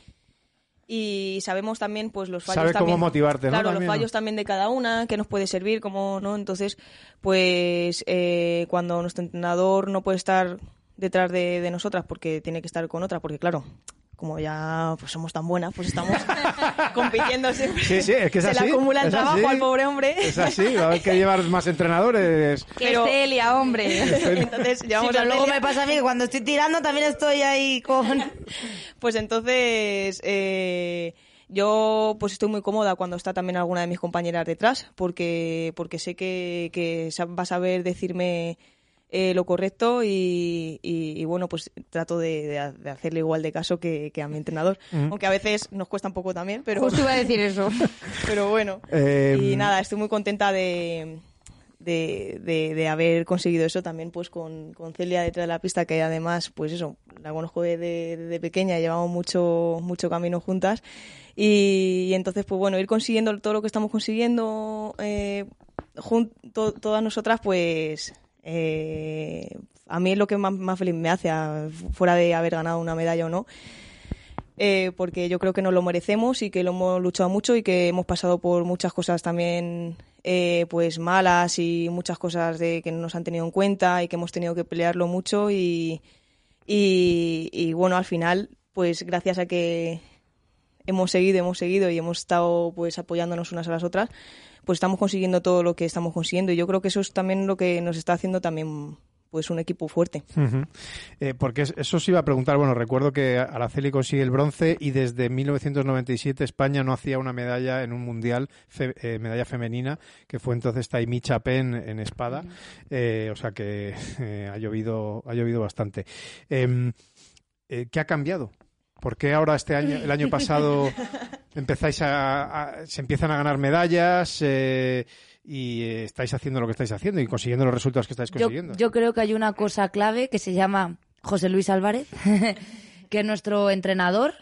y sabemos también pues los fallos Sabe cómo también. motivarte, ¿no? Claro, los fallos también de cada una, que nos puede servir, como no. Entonces, pues eh, cuando nuestro entrenador no puede estar detrás de, de nosotras porque tiene que estar con otra, porque claro, como ya pues somos tan buenas, pues estamos compitiendo siempre. Sí, sí, es que es Se así. le acumula el es trabajo así. al pobre hombre. Es así, va a haber que llevar más entrenadores. Que Pero- Celia, hombre. Entonces Sí, llevamos pero a luego me pasa a mí que cuando estoy tirando también estoy ahí con... Pues entonces eh, yo pues estoy muy cómoda cuando está también alguna de mis compañeras detrás, porque, porque sé que, que va a saber decirme eh, lo correcto y, y- y, bueno, pues trato de, de ha- de hacerle igual de caso que, que a mi entrenador. Aunque a veces nos cuesta un poco también, pero, Justo iba a decir eso. pero bueno. Eh, y nada, estoy muy contenta de, de, de- de haber conseguido eso también pues con, con Celia detrás de la pista, que además, pues eso, la conozco desde, desde pequeña, llevamos mucho, mucho camino juntas. Y, y entonces, pues bueno, ir consiguiendo todo lo que estamos consiguiendo eh, jun- to- todas nosotras, pues eh, a mí es lo que más, más feliz me hace, fuera de haber ganado una medalla o no eh, porque yo creo que nos lo merecemos y que lo hemos luchado mucho y que hemos pasado por muchas cosas también eh, pues malas y muchas cosas de que no nos han tenido en cuenta y que hemos tenido que pelearlo mucho y, y, bueno al final pues gracias a que hemos seguido hemos seguido y hemos estado pues apoyándonos unas a las otras pues estamos consiguiendo todo lo que estamos consiguiendo y yo creo que eso es también lo que nos está haciendo también pues un equipo fuerte. Eh, porque es- eso os iba a preguntar. Bueno, recuerdo que Araceli consigue el bronce y desde 1997 España no hacía una medalla en un mundial, fe- eh, medalla femenina, que fue entonces Taimi Chapén en espada. Eh, o sea que eh, ha llovido, ha llovido bastante. Em, ¿Qué ha cambiado? ¿Por qué ahora este año, el año pasado empezáis a, a- se empiezan a ganar medallas eh, y eh, estáis haciendo lo que estáis haciendo y consiguiendo los resultados que estáis Yo, consiguiendo? yo creo que hay una cosa clave que se llama José Luis Álvarez, que es nuestro entrenador,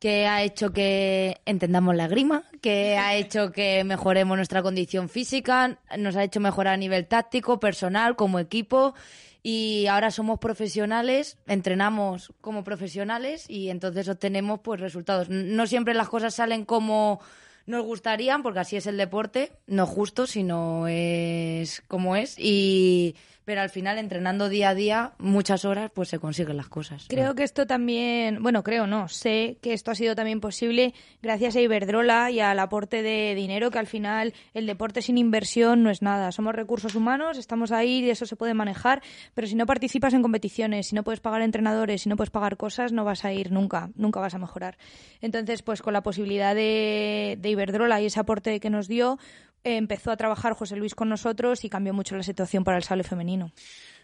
que ha hecho que entendamos la grima, que ha hecho que mejoremos nuestra condición física, nos ha hecho mejorar a nivel táctico, personal, como equipo. Y ahora somos profesionales, entrenamos como profesionales y entonces obtenemos pues resultados. No siempre las cosas salen como nos gustarían, porque así es el deporte, no justo, sino es como es. Y pero al final entrenando día a día, muchas horas, pues se consiguen las cosas. Creo que esto también, bueno, creo no, sé que esto ha sido también posible gracias a Iberdrola y al aporte de dinero, que al final el deporte sin inversión no es nada. Somos recursos humanos, estamos ahí y eso se puede manejar, pero si no participas en competiciones, si no puedes pagar entrenadores, si no puedes pagar cosas, no vas a ir nunca, nunca vas a mejorar. Entonces, pues con la posibilidad de, de Iberdrola y ese aporte que nos dio, empezó a trabajar José Luis con nosotros y cambió mucho la situación para el sable femenino.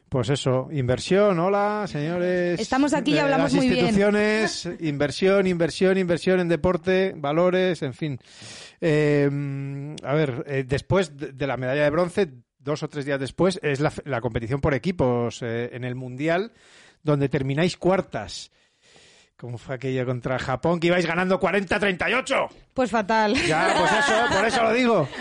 Pues eso, inversión, hola, señores. Estamos aquí y hablamos muy bien. instituciones, inversión, inversión, inversión en deporte, valores, en fin. Eh, a ver, eh, después de, de la medalla de bronce, dos o tres días después, es la, la competición por equipos eh, en el Mundial, donde termináis cuartas. ¿Cómo fue aquello contra Japón? Que ibais ganando 40-38. Pues fatal. Ya, pues eso, por eso lo digo.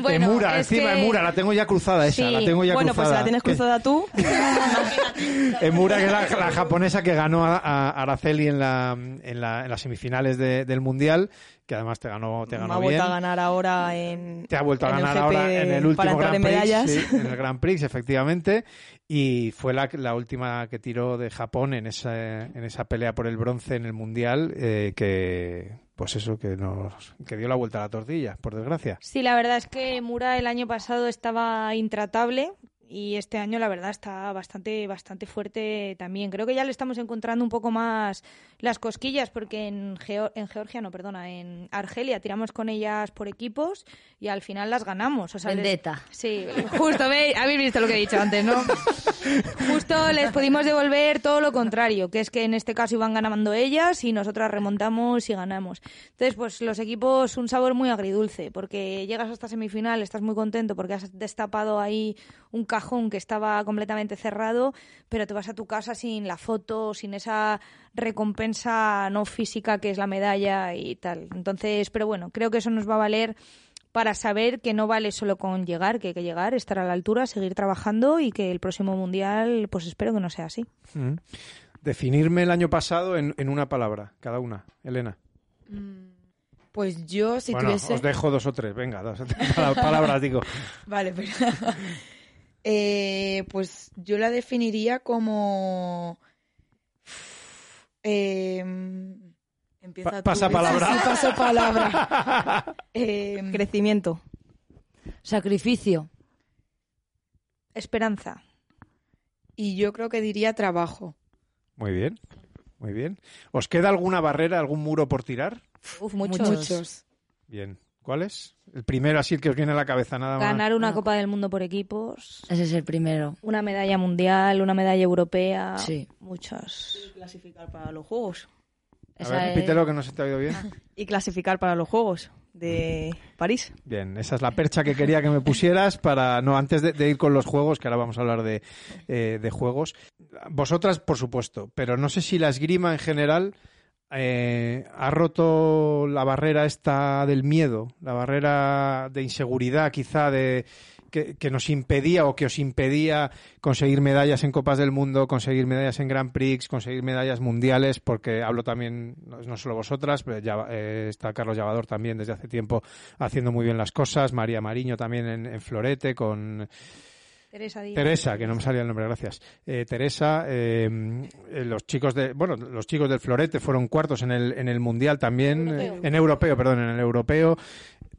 Bueno, Emura, es encima que- Emura, la tengo ya cruzada esa, Sí. la tengo ya bueno pues cruzada. la tienes Que- cruzada tú Emura, que es la, la japonesa que ganó a, a Araceli en, la, en, la- en las semifinales de- del Mundial, que además te ganó, te me ganó ha bien. vuelto a ganar ahora en Te ha vuelto a ganar ahora en el último Grand en Prix, medallas sí, en el Grand Prix, efectivamente, y fue la, la última que tiró de Japón en esa, en esa pelea por el bronce en el Mundial, eh, que pues eso, que nos que dio la vuelta a la tortilla, por desgracia. Sí, la verdad es que Mura el año pasado estaba intratable y este año la verdad está bastante bastante fuerte también. Creo que ya le estamos encontrando un poco más las cosquillas porque en, Geo- en Georgia, no, perdona, en Argelia tiramos con ellas por equipos y al final las ganamos. O sea, les- Vendetta. Sí, justo, ¿veis? habéis visto lo que he dicho antes, ¿no? Justo les pudimos devolver todo lo contrario, que es que en este caso iban ganando ellas y nosotras remontamos y ganamos. Entonces, pues los equipos un sabor muy agridulce, porque llegas hasta semifinal, estás muy contento porque has destapado ahí un cajón que estaba completamente cerrado, pero te vas a tu casa sin la foto, sin esa recompensa no física que es la medalla y tal. Entonces, pero bueno, creo que eso nos va a valer para saber que no vale solo con llegar, que hay que llegar, estar a la altura, seguir trabajando y que el próximo mundial, pues espero que no sea así. Mm. Definirme el año pasado en, en una palabra, cada una. Elena. Pues yo, si bueno, tuviese... os dejo dos o tres, venga, dos o tres pala- palabras, digo. Vale, pero... Eh, pues yo la definiría como... Eh, empieza Pa- pasa palabra. Sí, paso palabra. Eh, Crecimiento. Sacrificio. Esperanza. y yo creo que diría trabajo. Muy bien, muy bien. ¿Os queda alguna barrera, algún muro por tirar? Uf, muchos. Muchos. Bien. ¿Cuál es? El primero así el que os viene a la cabeza, nada más. Ganar una Ah. Copa del Mundo por equipos. Ese es el primero. Una medalla mundial, una medalla europea. Sí. Muchos. Clasificar para los Juegos. A Esa ver, es- repítelo que no se te ha oído bien. Y clasificar para los Juegos de París. Bien, esa es la percha que quería que me pusieras para, no, antes de, de ir con los juegos, que ahora vamos a hablar de, eh, de juegos. Vosotras, por supuesto, pero no sé si la esgrima en general eh, ha roto la barrera esta del miedo, la barrera de inseguridad quizá de que, nos impedía o que os impedía conseguir medallas en Copas del Mundo, conseguir medallas en Grand Prix, conseguir medallas mundiales, porque hablo también, no, no solo vosotras, pero ya, eh, está Carlos Llavador también desde hace tiempo haciendo muy bien las cosas, María Mariño también en, en Florete, con Teresa Díaz. Teresa, que no me salía el nombre, gracias. Eh, Teresa, eh, eh, los chicos de, bueno, los chicos del Florete fueron cuartos en el, en el mundial también, Europeo. en europeo, perdón, en el europeo.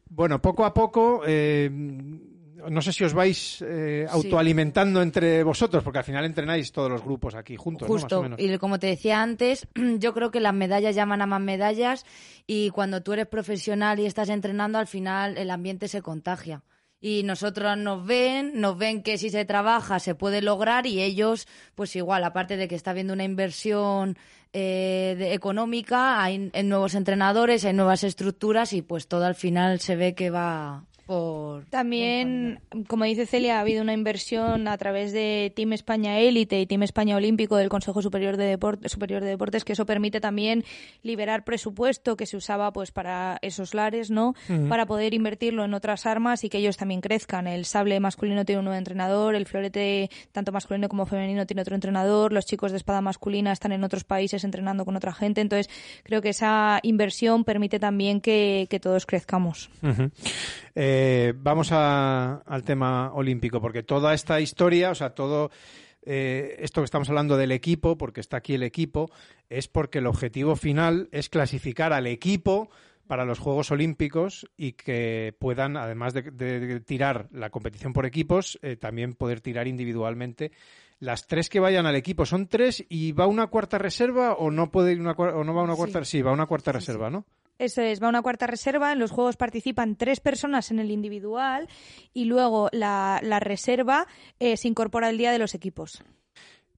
Bueno, poco a poco, eh, no sé si os vais eh, Sí. autoalimentando entre vosotros, porque al final entrenáis todos los grupos aquí juntos, ¿no? Más o Justo, menos. y como te decía antes, yo creo que las medallas llaman a más medallas y cuando tú eres profesional y estás entrenando, al final el ambiente se contagia. Y nosotros nos ven, nos ven que si se trabaja se puede lograr y ellos, pues igual, aparte de que está habiendo una inversión eh, de- económica, hay en nuevos entrenadores, hay nuevas estructuras y pues todo al final se ve que va por... También, como dice Celia, ha habido una inversión a través de Team España Élite y Team España Olímpico del Consejo Superior de, Deport- Superior de Deportes, que eso permite también liberar presupuesto que se usaba pues para esos lares, ¿no? Para poder invertirlo en otras armas y que ellos también crezcan. El sable masculino tiene un nuevo entrenador, el florete tanto masculino como femenino tiene otro entrenador, los chicos de espada masculina están en otros países entrenando con otra gente. Entonces, creo que esa inversión permite también que, que todos crezcamos. Eh, vamos a- al tema olímpico, porque toda esta historia, o sea, todo eh, esto que estamos hablando del equipo, porque está aquí el equipo, es porque el objetivo final es clasificar al equipo para los Juegos Olímpicos y que puedan, además de, de- de tirar la competición por equipos, eh, también poder tirar individualmente. Las tres que vayan al equipo son tres y va una cuarta reserva o no puede ir una o no va una cuarta, sí, va una cuarta reserva, ¿no? Eso es, va una cuarta reserva. En los juegos participan tres personas en el individual y luego la, la reserva eh, se incorpora el día de los equipos.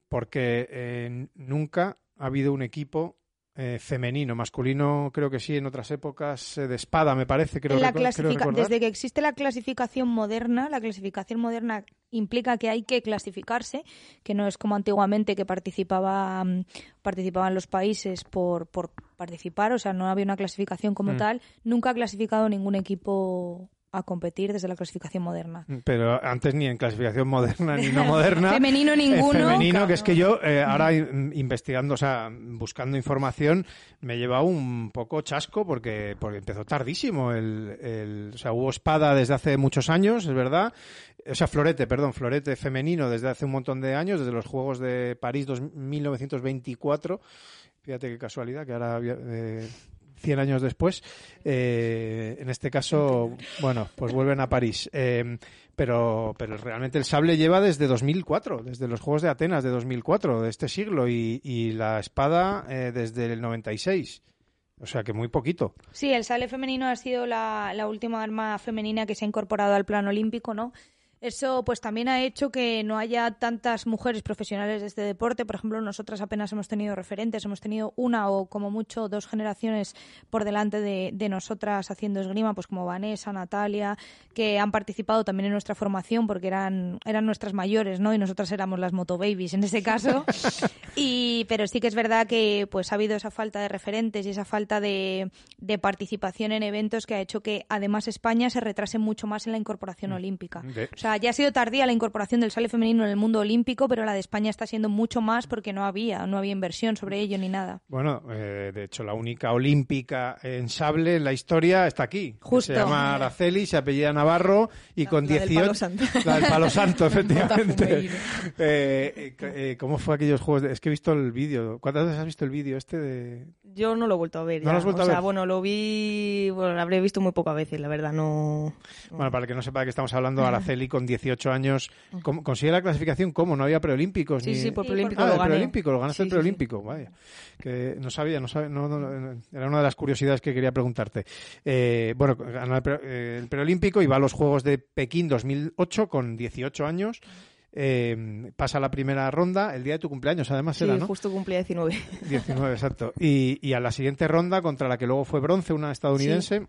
porque eh, nunca ha habido un equipo eh, femenino, masculino creo que sí, en otras épocas eh, de espada me parece, creo, la desde que existe la clasificación moderna, la clasificación moderna implica que hay que clasificarse, que no es como antiguamente que participaba, mm, participaban los países por, por participar, o sea, no había una clasificación como Mm. tal. Nunca ha clasificado ningún equipo a competir desde la clasificación moderna. Pero antes ni en clasificación moderna ni no moderna. Femenino Eh, ninguno. femenino, que es que yo eh, ahora in- investigando, o sea, buscando información, me he llevado un poco chasco porque, porque empezó tardísimo. El, el- o sea, hubo espada desde hace muchos años, es verdad. O sea, florete, perdón, florete femenino desde hace un montón de años, desde los Juegos de París dos- 1924. Fíjate qué casualidad, que ahora, eh, 100 años después, eh, en este caso, bueno, pues vuelven a París. Eh, pero, pero realmente el sable lleva desde 2004, desde los Juegos de Atenas de 2004, de este siglo, y, y la espada eh, desde el 96. O sea que muy poquito. Sí, el sable femenino ha sido la, la última arma femenina que se ha incorporado al plano olímpico, ¿no? Eso pues también ha hecho que no haya tantas mujeres profesionales de este deporte. Por ejemplo, nosotras apenas hemos tenido referentes, hemos tenido una o como mucho dos generaciones por delante de, de nosotras haciendo esgrima, pues como Vanessa, Natalia, que han participado también en nuestra formación porque eran, eran nuestras mayores, ¿no? Y nosotras éramos las motobabies en ese caso. y, pero sí que es verdad que pues ha habido esa falta de referentes y esa falta de, de participación en eventos que ha hecho que además España se retrase mucho más en la incorporación olímpica. De- O sea, sea, ya ha sido tardía la incorporación del sable femenino en el mundo olímpico, pero la de España está siendo mucho más porque no había, no había inversión sobre ello ni nada. Bueno, eh, de hecho, la única olímpica en sable en la historia está aquí. Justo. Se llama Araceli, se apellida Navarro y con la del 18... Palo Santo. La del Palo Santo, efectivamente. Botafumeiro. Eh, eh, eh, ¿Cómo fue aquellos juegos? de- Es que he visto el vídeo. ¿Cuántas veces has visto el vídeo este de...? Yo no lo he vuelto a ver. ¿No ya. lo has vuelto o a sea, ver? bueno, lo vi, bueno, lo habré visto muy pocas veces, la verdad, no. Bueno, para el que no sepa de qué estamos hablando, Araceli con 18 años ¿cómo- consigue la clasificación. ¿Cómo? No había preolímpicos. Sí, ni... sí, por preolímpico Ah, lo el gané. preolímpico, lo ganaste Sí, el sí, sí. preolímpico, vaya. Que no sabía, no sabía, no, no, no, era una de las curiosidades que quería preguntarte. Eh, bueno, ganó el, pre- eh, el preolímpico y va a los Juegos de Pekín 2008 con 18 años. Eh, pasa la primera ronda, el día de tu cumpleaños, además Sí, era, ¿no? justo cumplía 19. 19, exacto. Y, y a la siguiente ronda, contra la que luego fue bronce, una estadounidense,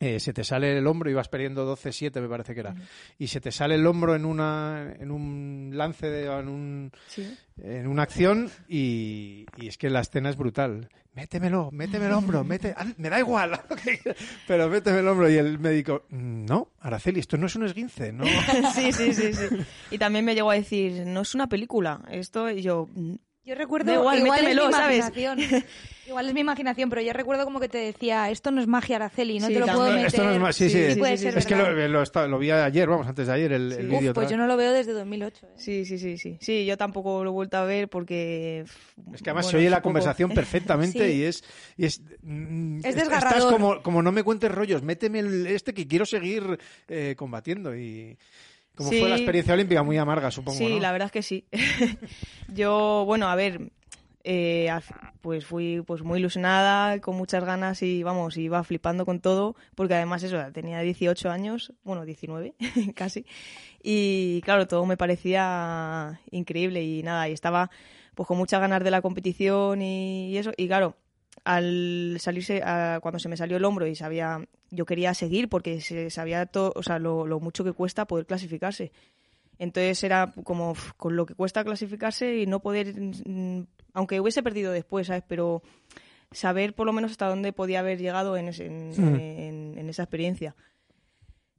eh, se te sale el hombro, ibas perdiendo 12-7, me parece que era, y se te sale el hombro en una en un lance, de, en, un, Sí. en una acción, y, y es que la escena es brutal. Métemelo, méteme el hombro, mete, ah, me da igual, pero méteme el hombro. Y el médico, no, Araceli, esto no es un esguince, ¿no? sí, sí, sí, sí. Y también me llegó a decir, no es una película, esto, y yo, mm, Yo recuerdo, Da igual, igual, es mi métemelo, ¿sabes? imaginación. igual es mi imaginación, pero yo recuerdo como que te decía, esto no es magia, Araceli, no Sí, te lo puedo meter. Esto no es más, sí, sí, Sí, es- sí, puede sí, ser sí. es que lo, lo, lo vi ayer, vamos, antes de ayer, el, el vídeo. Uf, pues yo no lo veo desde 2008. ¿eh? sí, sí, sí, sí. Sí, yo tampoco lo he vuelto a ver porque... Es que además bueno, se oye la supongo- conversación perfectamente Sí. y es y es, mm, Es estás desgarrador. como, como no me cuentes rollos, méteme el este que quiero seguir eh, combatiendo y como Sí. fue la experiencia olímpica muy amarga, supongo, Sí, ¿no? la verdad es que sí. yo, bueno, a ver, eh, pues fui pues muy ilusionada, con muchas ganas y vamos, iba flipando con todo, porque además eso, tenía 18 años, bueno, 19 casi, y claro, todo me parecía increíble y nada, y estaba pues con muchas ganas de la competición y, y eso, y claro, al salirse, a- cuando se me salió el hombro y sabía, yo quería seguir porque se sabía todo, o sea, lo, lo mucho que cuesta poder clasificarse. Entonces era como con lo que cuesta clasificarse y no poder, mm, aunque hubiese perdido después, ¿sabes? Pero saber por lo menos hasta dónde podía haber llegado en, ese- en, Mm. en- en esa experiencia.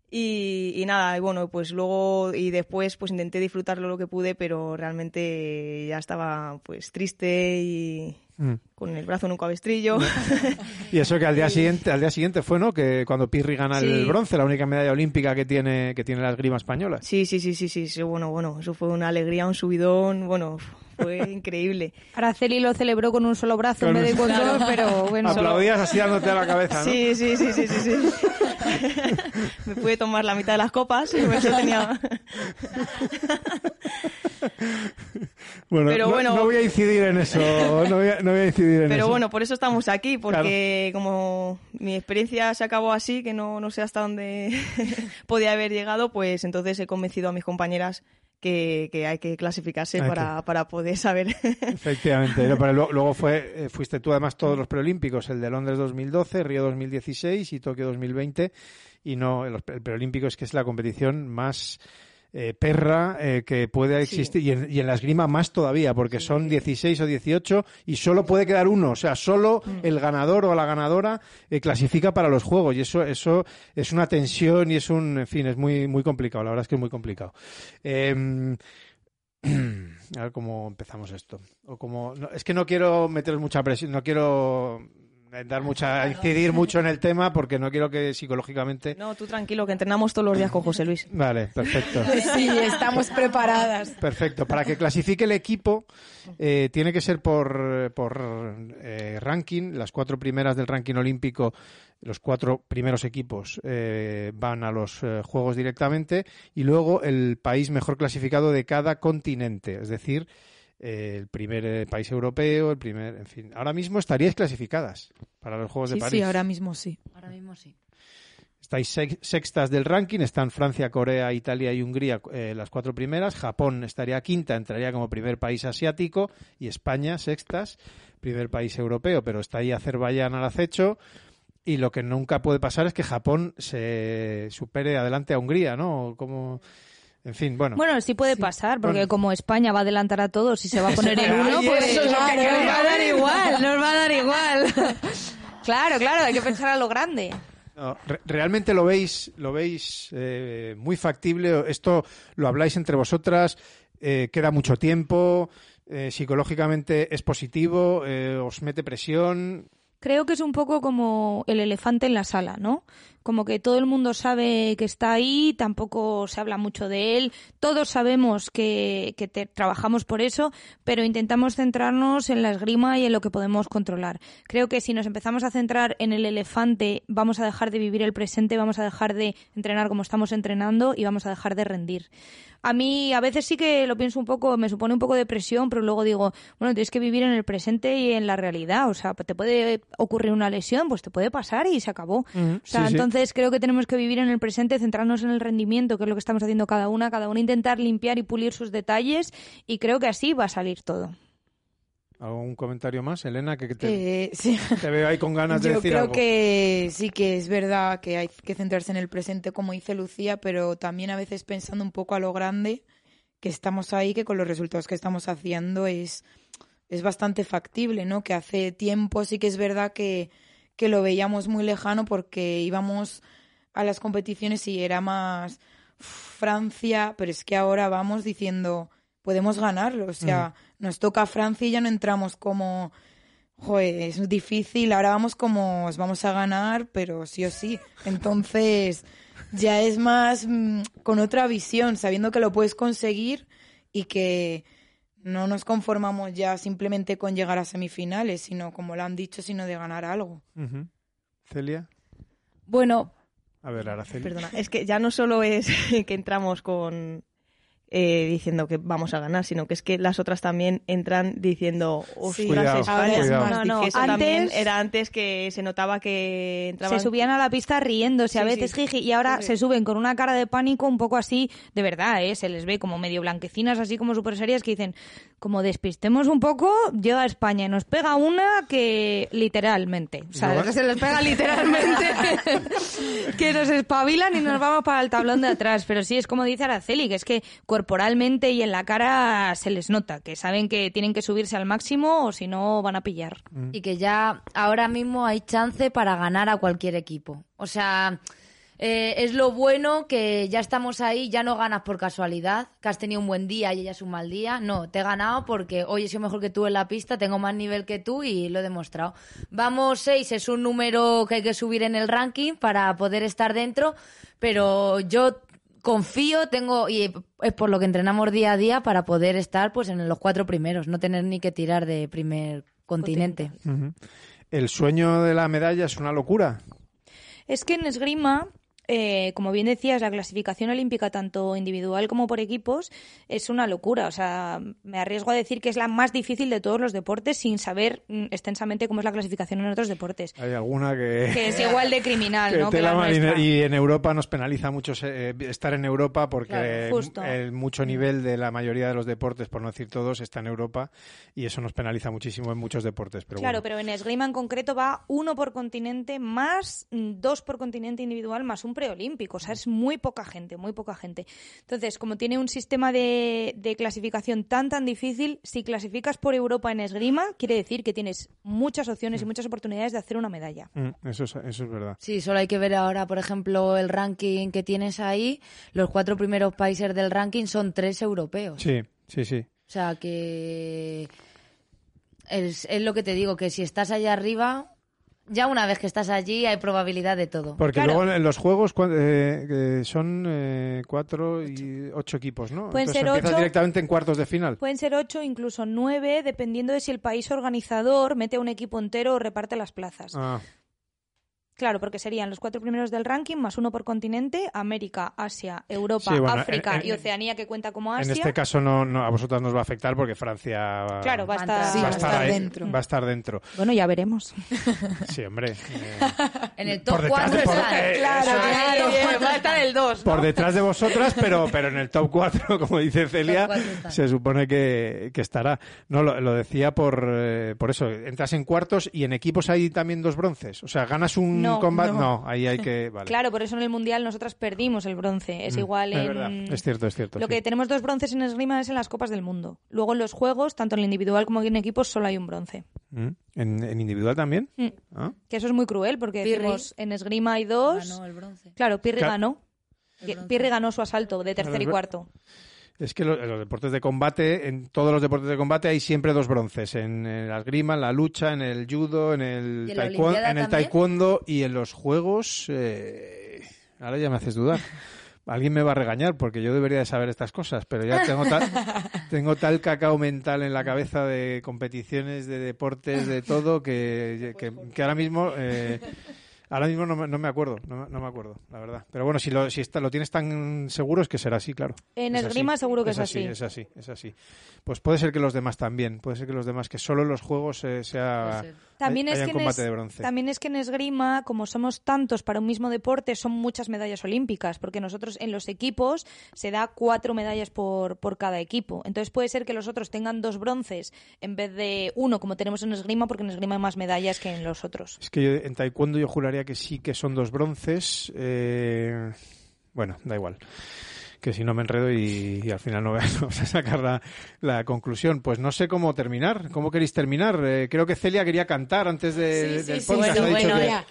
Y, y nada, y bueno, pues luego y después pues intenté disfrutarlo lo que pude, pero realmente ya estaba pues triste y Mm. con el brazo en un cabestrillo. Y eso que al día siguiente, al día siguiente fue, ¿no? Que cuando Pirri gana el bronce, la única medalla olímpica que tiene que tiene la esgrima española. Sí, sí, sí, sí, sí, sí, bueno, bueno, eso fue una alegría, un subidón, bueno, fue increíble. Araceli lo celebró con un solo brazo Con en vez de con dos, pero bueno. Aplaudías así dándote a la cabeza, ¿no? Sí, sí, sí, sí, sí, sí. Me pude tomar la mitad de las copas, y eso tenía... Bueno, Pero no, bueno- no voy a incidir en eso, no voy a, no voy a incidir en Pero eso. bueno, por eso estamos aquí, porque como mi experiencia se acabó así, que no, no sé hasta dónde podía haber llegado, pues entonces he convencido a mis compañeras que, que hay que clasificarse Hay para, para poder saber. Efectivamente, pero luego, luego fue, eh, fuiste tú además todos los preolímpicos, el de Londres 2012, Río 2016 y Tokio 2020, y no, el, el preolímpico es que es la competición más eh, perra eh, que puede existir, y, en, y en la esgrima más todavía, porque son 16 o 18 y solo puede quedar uno, o sea, solo el ganador o la ganadora eh, clasifica para los juegos, y eso, eso es una tensión y es un, en fin, es muy, muy complicado, la verdad es que es muy complicado. Em, a ver cómo empezamos esto. O como, no, es que no quiero meter mucha presión, no quiero dar mucha, incidir mucho en el tema porque no quiero que psicológicamente. No, tú tranquilo, que entrenamos todos los días con José Luis. Vale, perfecto. Sí, estamos preparadas. Perfecto. Para que clasifique el equipo, eh, tiene que ser por, por eh, ranking. Las cuatro primeras del ranking olímpico, los cuatro primeros equipos eh, van a los eh, Juegos directamente. Y luego el país mejor clasificado de cada continente. Es decir, el primer eh, país europeo, el primer. En fin. Ahora mismo estaríais clasificadas para los Juegos de París. sí, ahora mismo sí. Ahora mismo sí. Estáis sex- sextas del ranking, están Francia, Corea, Italia y Hungría eh, las cuatro primeras. Japón estaría quinta, entraría como primer país asiático. Y España, sextas, primer país europeo. Pero está ahí Azerbaiyán al acecho. Y lo que nunca puede pasar es que Japón se supere adelante a Hungría, ¿no? Como... En fin, bueno. Bueno, sí puede pasar, porque Bueno. como España va a adelantar a todos y se va a poner en uno, pues eso es lo que claro, quería nos va a dar igual, nos va a dar igual. claro, claro, hay que pensar a lo grande. No, re- ¿Realmente lo veis, lo veis eh, muy factible? ¿Esto lo habláis entre vosotras? Eh, ¿Queda mucho tiempo? Eh, ¿Psicológicamente es positivo? Eh, ¿Os mete presión? Creo que es un poco como el elefante en la sala, ¿no? Como que todo el mundo sabe que está ahí, tampoco se habla mucho de él, todos sabemos que, que te- trabajamos por eso, pero intentamos centrarnos en la esgrima y en lo que podemos controlar. Creo que si nos empezamos a centrar en el elefante, vamos a dejar de vivir el presente, vamos a dejar de entrenar como estamos entrenando y vamos a dejar de rendir. A mí a veces sí que lo pienso un poco, me supone un poco de presión, pero luego digo, bueno, tienes que vivir en el presente y en la realidad. O sea, te puede ocurrir una lesión, pues te puede pasar y se acabó. O sea, sí, sí. Entonces creo que tenemos que vivir en el presente, centrarnos en el rendimiento, que es lo que estamos haciendo cada una, cada una intentar limpiar y pulir sus detalles y creo que así va a salir todo. ¿Algún comentario más, Elena? Que te, Eh, sí. te veo ahí con ganas de Yo decir creo algo. que sí que es verdad que hay que centrarse en el presente, como dice Lucía, pero también a veces pensando un poco a lo grande, que estamos ahí, que con los resultados que estamos haciendo es, es bastante factible, ¿no? Que hace tiempo sí que es verdad que, que lo veíamos muy lejano porque íbamos a las competiciones y era más Francia, pero es que ahora vamos diciendo, podemos ganarlo, o sea, nos toca Francia y ya no entramos como Joder, es difícil. Ahora vamos como os vamos a ganar, pero sí o sí. Entonces, ya es más mm, con otra visión, sabiendo que lo puedes conseguir y que no nos conformamos ya simplemente con llegar a semifinales, sino como lo han dicho, sino de ganar algo. Celia. Bueno, A ver, Araceli. Perdona, es que ya no solo es que entramos con eh, diciendo que vamos a ganar, sino que es que las otras también entran diciendo, ostras, Cuidado, España". ahora es cuidado. más No, no, Que eso difícil. también antes- era antes que se notaba que entraban Se subían a la pista riéndose a Sí, veces, sí. jiji, y ahora Sí, sí. se suben con una cara de pánico un poco así, de verdad, ¿eh? se les ve como medio blanquecinas, así como súper serias, que dicen, como despistemos un poco, llega España y nos pega una que literalmente, o sea, ¿No va? se les pega literalmente, que nos espabilan y nos vamos para el tablón de atrás. Pero sí, es como dice Araceli, que es que corporalmente y en la cara se les nota, que saben que tienen que subirse al máximo o si no van a pillar. y que ya ahora mismo hay chance para ganar a cualquier equipo. O sea, eh, es lo bueno que ya estamos ahí, ya no ganas por casualidad, que has tenido un buen día y ella es un mal día. No, te he ganado porque hoy he sido mejor que tú en la pista, tengo más nivel que tú y lo he demostrado. Vamos, seis es un número que hay que subir en el ranking para poder estar dentro, pero yo confío, tengo y es por lo que entrenamos día a día para poder estar pues en los cuatro primeros, no tener ni que tirar de primer continente. El sueño de la medalla es una locura. Es que en esgrima, eh, como bien decías, la clasificación olímpica, tanto individual como por equipos, es una locura. O sea, me arriesgo a decir que es la más difícil de todos los deportes sin saber mm, extensamente cómo es la clasificación en otros deportes. Hay alguna que... Que es igual de criminal, que ¿no? Que la y en Europa nos penaliza mucho eh, estar en Europa porque Claro, el mucho nivel de la mayoría de los deportes, por no decir todos, está en Europa y eso nos penaliza muchísimo en muchos deportes. Pero Claro, bueno. pero en esgrima en concreto va uno por continente más mm, dos por continente individual más un preolímpico. O sea, es muy poca gente, muy poca gente. Entonces, como tiene un sistema de, de clasificación tan, tan difícil, si clasificas por Europa en esgrima, quiere decir que tienes muchas opciones y muchas oportunidades de hacer una medalla. Mm, eso, es, eso es verdad. Sí, solo hay que ver ahora, por ejemplo, el ranking que tienes ahí. Los cuatro primeros países del ranking son tres europeos. Sí, sí, sí. O sea que es, es lo que te digo, que si estás allá arriba, ya una vez que estás allí hay probabilidad de todo. Porque Claro. luego en los juegos cua- eh, son eh, cuatro y ocho equipos, ¿no? Pueden Entonces ser empiezas ocho. directamente en cuartos de final. Pueden ser ocho, incluso nueve, dependiendo de si el país organizador mete a un equipo entero o reparte las plazas. Ah, Claro, porque serían los cuatro primeros del ranking, más uno por continente, América, Asia, Europa, Sí, bueno, África en- en- y Oceanía, que cuenta como en Asia. este caso no, no- a vosotras nos va a afectar porque Francia va, Claro, va a Va a estar... entrar. Sí, va va a a estar estar ahí, dentro. va a estar dentro. Bueno, ya veremos. Sí, hombre. eh, En el por top detrás 4 de- por- están. eh, Claro, eso. Va a estar el 2. por detrás de vosotras, pero, pero en el top 4, como dice Celia, está. se supone que, que estará. No, lo, lo decía por, eh, por eso. Entras en cuartos y en equipos hay también dos bronces. O sea, ganas un No, combate. no. No. ahí hay que. Vale. Claro, por eso en el Mundial nosotras perdimos el bronce. Es Mm, igual es en... verdad. Es cierto, es cierto. Lo sí. que tenemos dos bronces en esgrima es en las Copas del Mundo. Luego en los Juegos, tanto en el individual como en equipos, solo hay un bronce. Mm. ¿En, en individual también? Mm. Ah. Que eso es muy cruel porque decimos, en esgrima hay dos. Ganó el bronce. Claro, Pirri Claro. ganó. Pirri ganó su asalto de tercer y cuarto. Es que lo- en los deportes de combate, en todos los deportes de combate hay siempre dos bronces. En el esgrima, en la lucha, en el judo, en el, ¿Y en la taekwondo, en el taekwondo y en los juegos. eh, ahora ya me haces dudar. Alguien me va a regañar porque yo debería de saber estas cosas, pero ya tengo tal, tengo tal cacao mental en la cabeza de competiciones, de deportes, de todo, que, que, que ahora mismo... eh, Ahora mismo no me, no me acuerdo, no, me- no me acuerdo, la verdad. Pero bueno, si lo, si está, lo tienes tan seguro es que será así, claro. En Es así, esgrima seguro que es así. así. Es así, es así. Pues puede ser que los demás también, puede ser que los demás, que solo en los juegos eh, sea... También hay- es, que combate es- de bronce. también es que en esgrima, como somos tantos para un mismo deporte, son muchas medallas olímpicas, porque nosotros en los equipos se da cuatro medallas por, por cada equipo. Entonces puede ser que los otros tengan dos bronces en vez de uno, como tenemos en esgrima, porque en esgrima hay más medallas que en los otros. Es que yo- en taekwondo yo juraría que sí que son dos bronces. eh, Bueno, da igual. Que si no me enredo y, y al final no vamos a sacar la, la conclusión. Pues no sé cómo terminar. ¿Cómo queréis terminar? Eh, creo que Celia quería cantar antes de- del podcast. Bueno, ha dicho bueno, que- ya.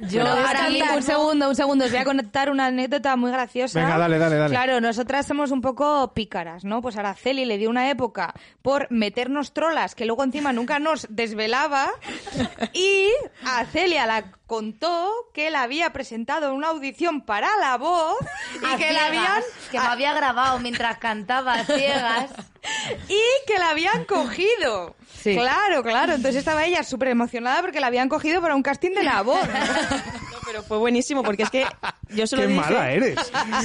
Yo ahora un segundo, un segundo, os voy a contar una anécdota muy graciosa. Venga, dale, dale, dale. Claro, nosotras somos un poco pícaras, ¿no? Pues Araceli le dio una época por meternos trolas que luego encima nunca nos desvelaba y a Celia la contó que la había presentado en una audición para la voz y A que la ciegas, que me había grabado mientras cantaba ciegas. y que la habían cogido. Sí. Claro, claro. Entonces estaba ella súper emocionada porque la habían cogido para un casting de la voz. No, pero fue buenísimo porque es que yo se lo ¡Qué dije. mala eres!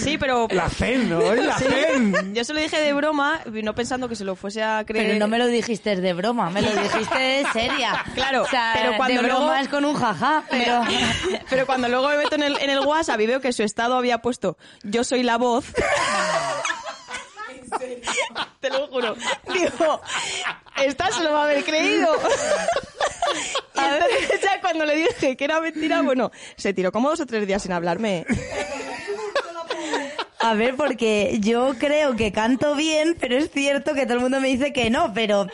Sí, pero La zen, ¿no? ¡Ay, La Sí. zen! yo se lo dije de broma, no pensando que se lo fuese a creer. Pero no me lo dijiste de broma, me lo dijiste de seria. Claro, O sea, pero cuando de broma luego- es con un jaja, pero... Pero cuando luego me meto en el, en el WhatsApp y veo que su estado había puesto yo soy la voz. Te lo juro. Digo, esta se lo va a haber creído. Y entonces ya cuando le dije que era mentira, bueno, se tiró como dos o tres días sin hablarme. A ver, porque yo creo que canto bien, pero es cierto que todo el mundo me dice que no, pero...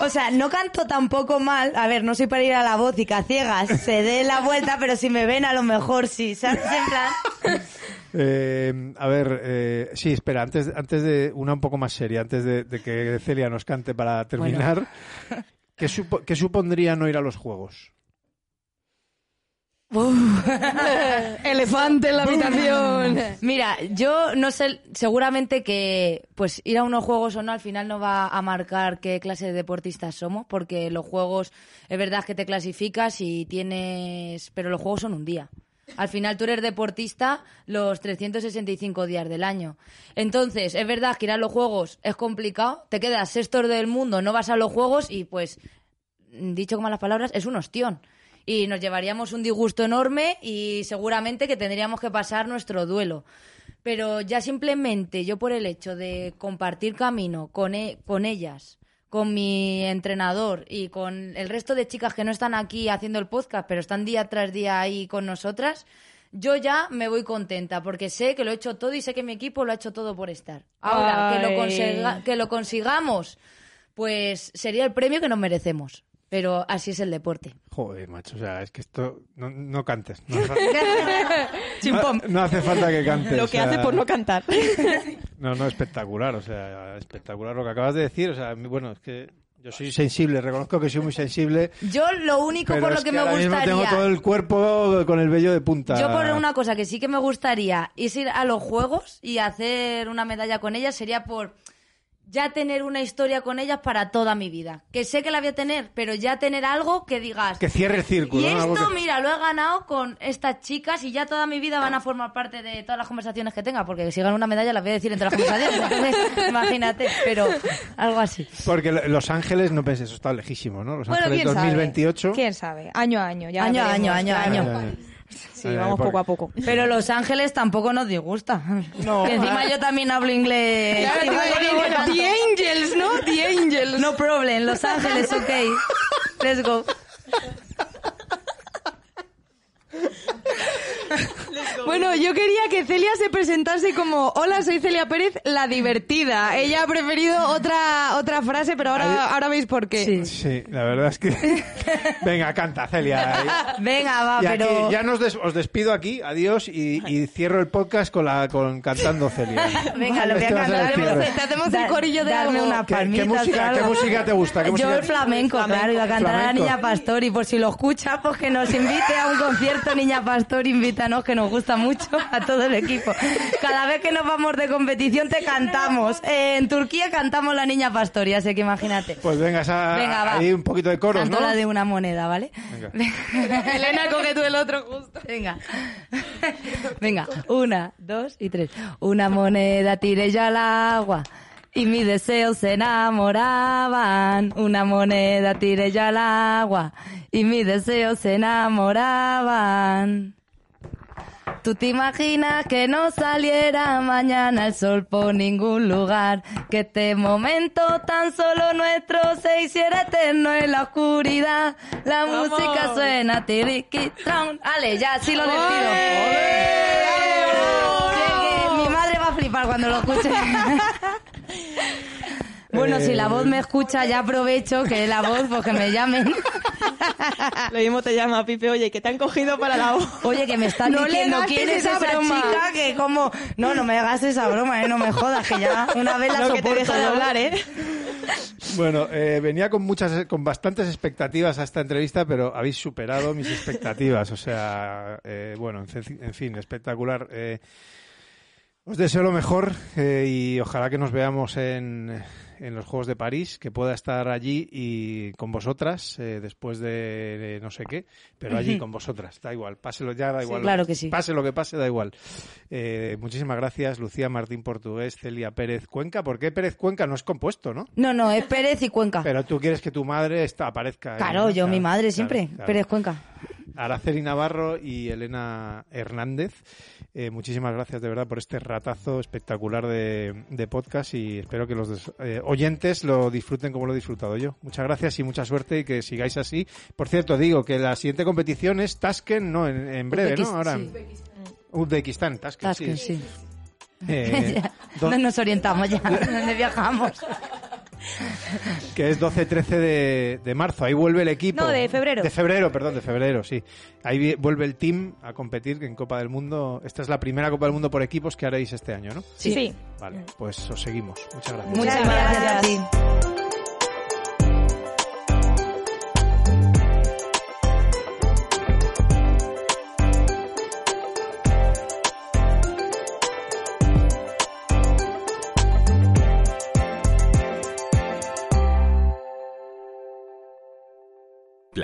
O sea, no canto tampoco mal. A ver, no soy para ir a la voz y que a ciegas se dé la vuelta, pero si me ven a lo mejor sí, ¿sabes? En plan... Eh, a ver, eh, sí, espera, antes, antes de una un poco más seria, antes de, de que Celia nos cante para terminar, ¿qué, supo- qué supondría no ir a los juegos? Elefante en la habitación. Mira, yo no sé, seguramente que pues ir a unos juegos o no al final no va a marcar qué clase de deportistas somos, porque los juegos es verdad que te clasificas y tienes, pero los juegos son un día. Al final tú eres deportista los 365 días del año. Entonces, es verdad que ir a los juegos es complicado, te quedas sexto del mundo, no vas a los juegos y pues, dicho con malas palabras, es un ostión. Y nos llevaríamos un disgusto enorme y seguramente que tendríamos que pasar nuestro duelo. Pero ya simplemente yo por el hecho de compartir camino con, e- con ellas, con mi entrenador y con el resto de chicas que no están aquí haciendo el podcast, pero están día tras día ahí con nosotras, yo ya me voy contenta porque sé que lo he hecho todo y sé que mi equipo lo ha hecho todo por estar. Ahora, que lo, consiga- que lo consigamos, pues sería el premio que nos merecemos. Pero así es el deporte. Joder, macho, o sea, es que esto... No, no cantes. No, hace- no- no hace falta que cantes. Lo o que sea, hace por no cantar. No, no, espectacular, o sea, espectacular lo que acabas de decir. O sea, bueno, es que yo soy sensible, reconozco que soy muy sensible. Yo lo único Pero por lo es que, me ahora mismo gustaría... tengo todo el cuerpo con el vello de punta. Yo por una cosa que sí que me gustaría es ir a los juegos y hacer una medalla con ellas sería por ya tener una historia con ellas para toda mi vida. Que sé que la voy a tener, pero ya tener algo que digas. Que cierre el círculo. y esto, que- mira, lo he ganado con estas chicas y ya toda mi vida van a formar parte de todas las conversaciones que tenga, porque si gano una medalla la voy a decir entre las conversaciones. Entonces, imagínate, pero algo así. Porque lo- Los Ángeles, no penses, eso está lejísimo, ¿no? Los Bueno, Ángeles quién 2028. sabe. ¿Quién sabe? Año a año. Ya Año a año, año a claro. año. Sí, vamos porque- poco a poco. Pero Los Ángeles tampoco nos disgusta. No. Que encima yo también hablo inglés. Claro, decir, The Angels, ¿no? The Angels. No problem, Los Ángeles, ok. Let's go. Bueno, yo quería que Celia se presentase como Hola, soy Celia Pérez, la divertida. Ella ha preferido otra otra frase, pero ahora, ahora veis por qué. Sí. Sí, la verdad es que... Venga, canta, Celia. Venga, va, Y aquí pero... ya nos des- os despido aquí, adiós, y, y cierro el podcast con la con cantando Celia. Venga, lo voy a Este cantar. Te hacemos el corillo de darme algo. unas ¿Qué, música, o ¿Qué algo. música te gusta? ¿Qué Yo música- el flamenco, claro, iba a cantar a la Flamenco. Niña Pastor y por si lo escucha, pues que nos invite a un concierto Niña Pastor, invítanos que nos gusta mucho a todo el equipo. Cada vez que nos vamos de competición te cantamos. Eh, en Turquía cantamos la Niña Pastor, ya sé que imagínate. Pues venga, esa, Venga, va. ahí un poquito de coros, Canto ¿no? la de una moneda, ¿vale? Venga. Elena, coge tú el otro justo. Venga. Venga, una, dos y tres. Una moneda tiré yo al agua y mis deseos se enamoraban. Una moneda tiré yo al agua y mis deseos se enamoraban. Tú te imaginas que no saliera mañana el sol por ningún lugar, que este momento tan solo nuestro se hiciera eterno en la oscuridad. La música suena tiriqui tron. Ale, ya sí lo despido. Sí, que mi madre va a flipar cuando lo escuche. Bueno, si la voz me escucha, ya aprovecho que la voz, pues que me llamen. Lo mismo te llama Pipe, oye, que te han cogido para la voz. Oye, que me están No diciendo quién es esa esa broma. chica que como... No, no me hagas esa broma, ¿eh? No me jodas, que ya una vez la Lo que te deja de hablar, ¿eh? Bueno, eh, venía con muchas, con bastantes expectativas a esta entrevista, pero habéis superado mis expectativas. O sea, eh, bueno, en, fin- en fin, espectacular. Eh, os deseo lo mejor eh, y ojalá que nos veamos en, en los Juegos de París, que pueda estar allí y con vosotras eh, después de, no sé qué, pero allí con vosotras, da igual, páselo ya, da igual. claro que sí. Pase lo que pase, da igual. Eh, muchísimas gracias, Lucía Martín Portugués, Celia Pérez Cuenca. ¿Por qué Pérez Cuenca no es compuesto, no? No, no, es Pérez y Cuenca. Pero tú quieres que tu madre esta, aparezca. claro, yo, mi madre claro, siempre, claro. Pérez Cuenca. Araceli Navarro y Elena Hernández, eh, muchísimas gracias de verdad por este ratazo espectacular de, de podcast y espero que los eh, oyentes lo disfruten como lo he disfrutado yo. Muchas gracias y mucha suerte y que sigáis así. Por cierto, digo que la siguiente competición es Tasken, no, en, en breve, ¿no? Ahora. sí. Uzbekistán, Tasken, Tasken, sí. sí. Eh, no nos orientamos ya, ¿dónde viajamos? Que es 12-13 de, de marzo. Ahí vuelve el equipo. No, de febrero. De febrero, perdón, de febrero, sí. Ahí vuelve el team a competir en Copa del Mundo. Esta es la primera Copa del Mundo por equipos que haréis este año, ¿no? Sí. sí. Vale, pues os seguimos. Muchas gracias. Muchas gracias a ti.